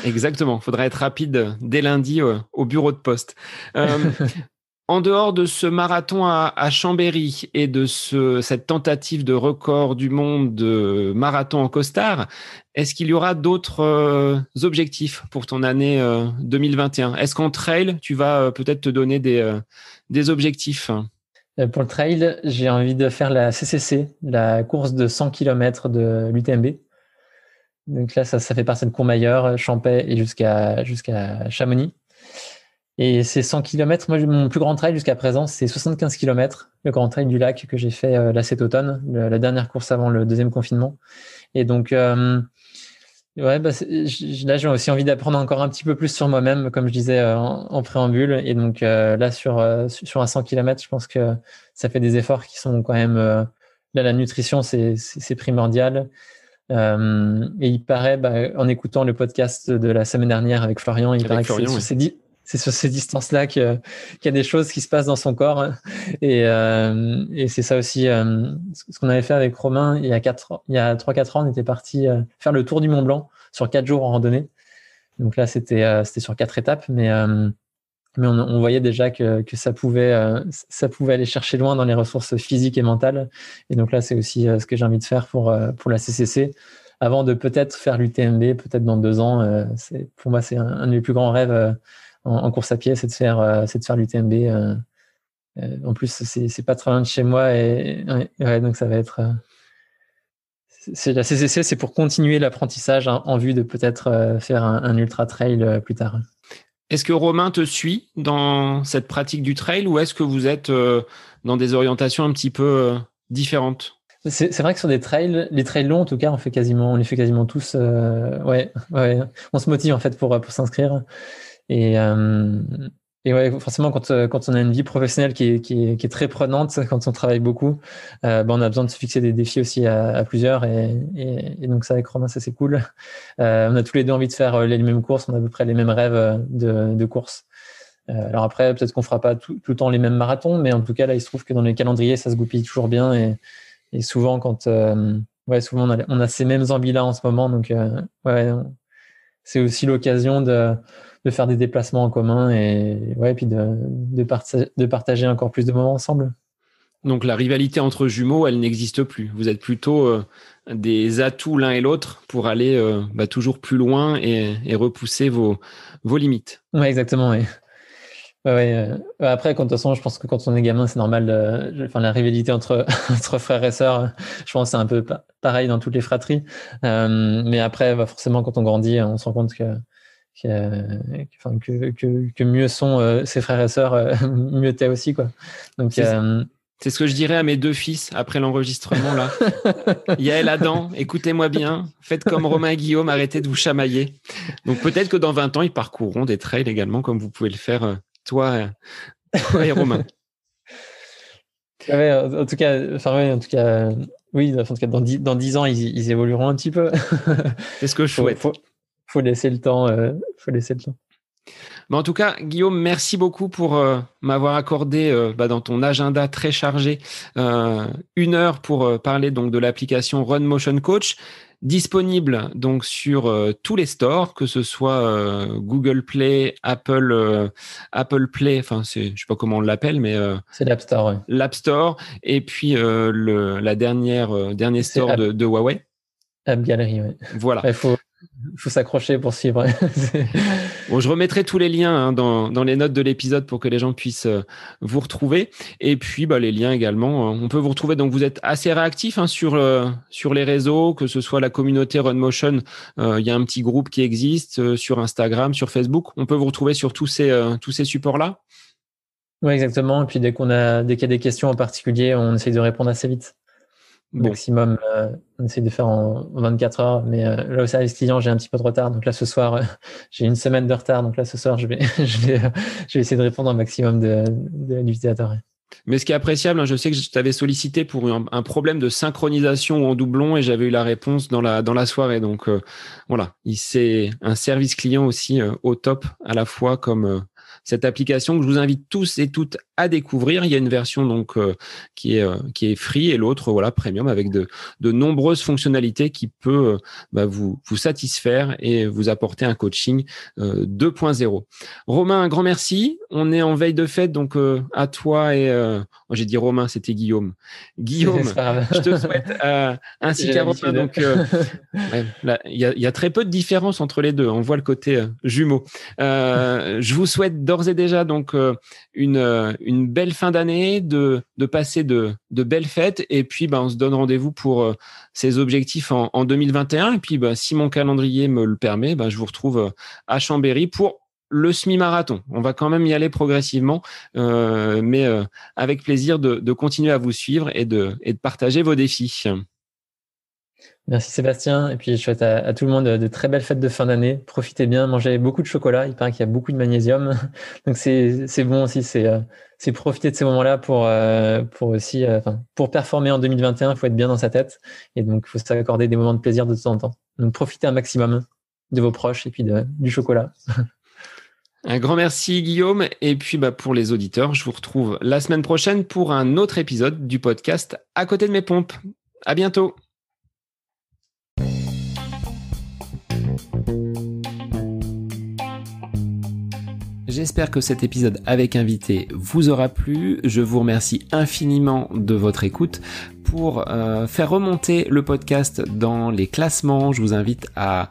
Exactement. Il faudra être rapide dès lundi au bureau de poste. En dehors de ce marathon à, Chambéry et de cette tentative de record du monde de marathon en costard, est-ce qu'il y aura d'autres euh, objectifs pour ton année 2021 euh, Est-ce qu'en trail, tu vas euh, peut-être te donner des, objectifs? Pour le trail, j'ai envie de faire la CCC, la course de 100 km de l'UTMB. Donc là, ça, fait partie de Courmayeur, Champais et jusqu'à jusqu'à Chamonix. Et ces 100 km, moi, mon plus grand trail jusqu'à présent, c'est 75 km, le grand trail du lac que j'ai fait euh, là cet automne, la dernière course avant le deuxième confinement. Et donc, euh, ouais, bah, là, j'ai aussi envie d'apprendre encore un petit peu plus sur moi-même, comme je disais euh, en, préambule. Et donc, là, sur, sur un 100 km, je pense que ça fait des efforts qui sont quand même. là, la nutrition, c'est primordial. et il paraît, bah, en écoutant le podcast de la semaine dernière avec Florian, il paraît que c'est dit c'est sur ces distances-là qu'il y a des choses qui se passent dans son corps. Et, euh, et c'est ça aussi euh, ce qu'on avait fait avec Romain il y a, quatre, il y a 3-4 ans. On était parti euh, faire le tour du Mont Blanc sur 4 jours en randonnée. Donc là, c'était sur 4 étapes, mais, on, voyait déjà que, ça, pouvait, aller chercher loin dans les ressources physiques et mentales. Et donc là, c'est aussi ce que j'ai envie de faire pour, la CCC avant de peut-être faire l'UTMB, peut-être dans deux ans. pour moi, c'est un, un, de mes plus grands rêves en, course à pied, c'est de faire, euh, c'est de faire l'UTMB. Euh, euh, en plus, c'est pas très loin de chez moi et donc ça va être. c'est la CCC, c'est pour continuer l'apprentissage en vue de peut-être faire un, ultra trail plus tard. Est-ce que Romain te suit dans cette pratique du trail ou est-ce que vous êtes dans des orientations un petit peu différentes? C'est vrai que sur des trails, les trails longs en tout cas, on fait quasiment, on les fait quasiment tous. ouais, ouais, on se motive en fait pour pour s'inscrire. Et, euh, et ouais, forcément, quand, euh, quand on a une vie professionnelle qui est, qui est, qui est très prenante, quand on travaille beaucoup, euh, ben on a besoin de se fixer des défis aussi à, à plusieurs. Et, et, donc ça, avec Romain, ça c'est cool. Euh, on a tous les deux envie de faire les mêmes courses, on a à peu près les mêmes rêves de, de courses. Euh, alors après, peut-être qu'on fera pas tout, tout, le temps les mêmes marathons, mais en tout cas là, il se trouve que dans les calendriers, ça se goupille toujours bien. Et, et souvent, quand ouais, souvent on a, on a ces mêmes envies là en ce moment, donc ouais, c'est aussi l'occasion de de faire des déplacements en commun et ouais, puis de, de, partager encore plus de moments ensemble. Donc la rivalité entre jumeaux, elle n'existe plus. Vous êtes plutôt euh, des atouts l'un et l'autre pour aller euh, bah, toujours plus loin et, repousser vos, vos limites. Oui, exactement. Ouais. Ouais, euh, après, quand, de toute façon, je pense que quand on est gamin, c'est normal. enfin, la rivalité entre, entre frères et sœurs, je pense que c'est un peu pareil dans toutes les fratries. mais après, bah, forcément, quand on grandit, on se rend compte que que, que, que, mieux sont euh, ses frères et sœurs, euh, mieux t'es aussi. Quoi. Donc, euh, c'est ce que je dirais à mes deux fils après l'enregistrement là. Yael Adam, écoutez-moi bien, faites comme Romain et Guillaume, arrêtez de vous chamailler. Donc peut-être que dans 20 ans, ils parcourront des trails également comme vous pouvez le faire toi, et Romain. en tout cas, enfin, en tout cas, oui, en tout cas, dans 10, dans 10 ans, ils, évolueront un petit peu. C'est ce que je souhaite faut laisser le temps. Euh, faut laisser le temps. Mais en tout cas, Guillaume, merci beaucoup pour euh, m'avoir accordé euh, bah, dans ton agenda très chargé une heure pour parler donc de l'application Run Motion Coach, disponible donc sur tous les stores, que ce soit Google Play, Apple, Apple Play, enfin c'est, je sais pas comment on l'appelle, mais c'est l'App Store. L'App Store et puis le, la dernière dernier store de, de, Huawei. App Gallery, oui. Voilà. Il faut, s'accrocher pour suivre. bon, je remettrai tous les liens hein, dans, dans, les notes de l'épisode pour que les gens puissent euh, vous retrouver. Et puis, bah, les liens également. Euh, on peut vous retrouver. Donc, vous êtes assez réactif hein, sur, euh, sur les réseaux, que ce soit la communauté RunMotion. Il y a un petit groupe qui existe sur Instagram, sur Facebook. On peut vous retrouver sur tous ces, tous ces supports-là? Oui, exactement. Et puis dès qu'on a, dès qu'il y a des questions en particulier, on essaye de répondre assez vite. Maximum, euh, on essaye de faire en 24 heures. Mais euh, là, au service client, j'ai un petit peu de retard. Donc là, ce soir, euh, j'ai une semaine de retard. Donc là, ce soir, je vais, je vais, je vais essayer de répondre au maximum de, de, d'utilisateurs. Mais ce qui est appréciable, hein, je sais que je t'avais sollicité pour un, problème de synchronisation ou en doublon et j'avais eu la réponse dans la dans la soirée. Donc voilà, c'est un service client aussi au top à la fois comme cette application que je vous invite tous et toutes à découvrir. Il y a une version donc euh, qui est euh, qui est free et l'autre voilà premium avec de de nombreuses fonctionnalités qui peut euh, bah, vous vous satisfaire et vous apporter un coaching 2.0. Romain, un grand merci. On est en veille de fête donc à toi et j'ai dit Romain, c'était Guillaume. Guillaume, je te souhaite ainsi qu'à Romain donc il y, a, y a très peu de différence entre les deux. On voit le côté jumeau. je vous souhaite d'ores et déjà donc une une belle fin d'année, de, de passer de, de belles fêtes. Et puis, bah, on se donne rendez-vous pour euh, ces objectifs en, en 2021. Et puis, bah, si mon calendrier me le permet, bah, je vous retrouve euh, à Chambéry pour le semi-marathon. On va quand même y aller progressivement, euh, mais euh, avec plaisir de, continuer à vous suivre et de, partager vos défis. Merci Sébastien. Et puis je souhaite à, tout le monde de, très belles fêtes de fin d'année. Profitez bien, mangez beaucoup de chocolat. Il paraît qu'il y a beaucoup de magnésium. Donc c'est bon aussi. C'est euh, profiter de ces moments-là pour, euh, pour aussi euh, pour performer en 2021. Il faut être bien dans sa tête. Et donc il faut s'accorder des moments de plaisir de temps en temps. Donc profitez un maximum de vos proches et puis du chocolat. Un grand merci Guillaume. Et puis bah, pour les auditeurs, je vous retrouve la semaine prochaine pour un autre épisode du podcast À côté de mes pompes. À bientôt. J'espère que cet épisode avec invité vous aura plu. Je vous remercie infiniment de votre écoute. Pour euh, faire remonter le podcast dans les classements, je vous invite à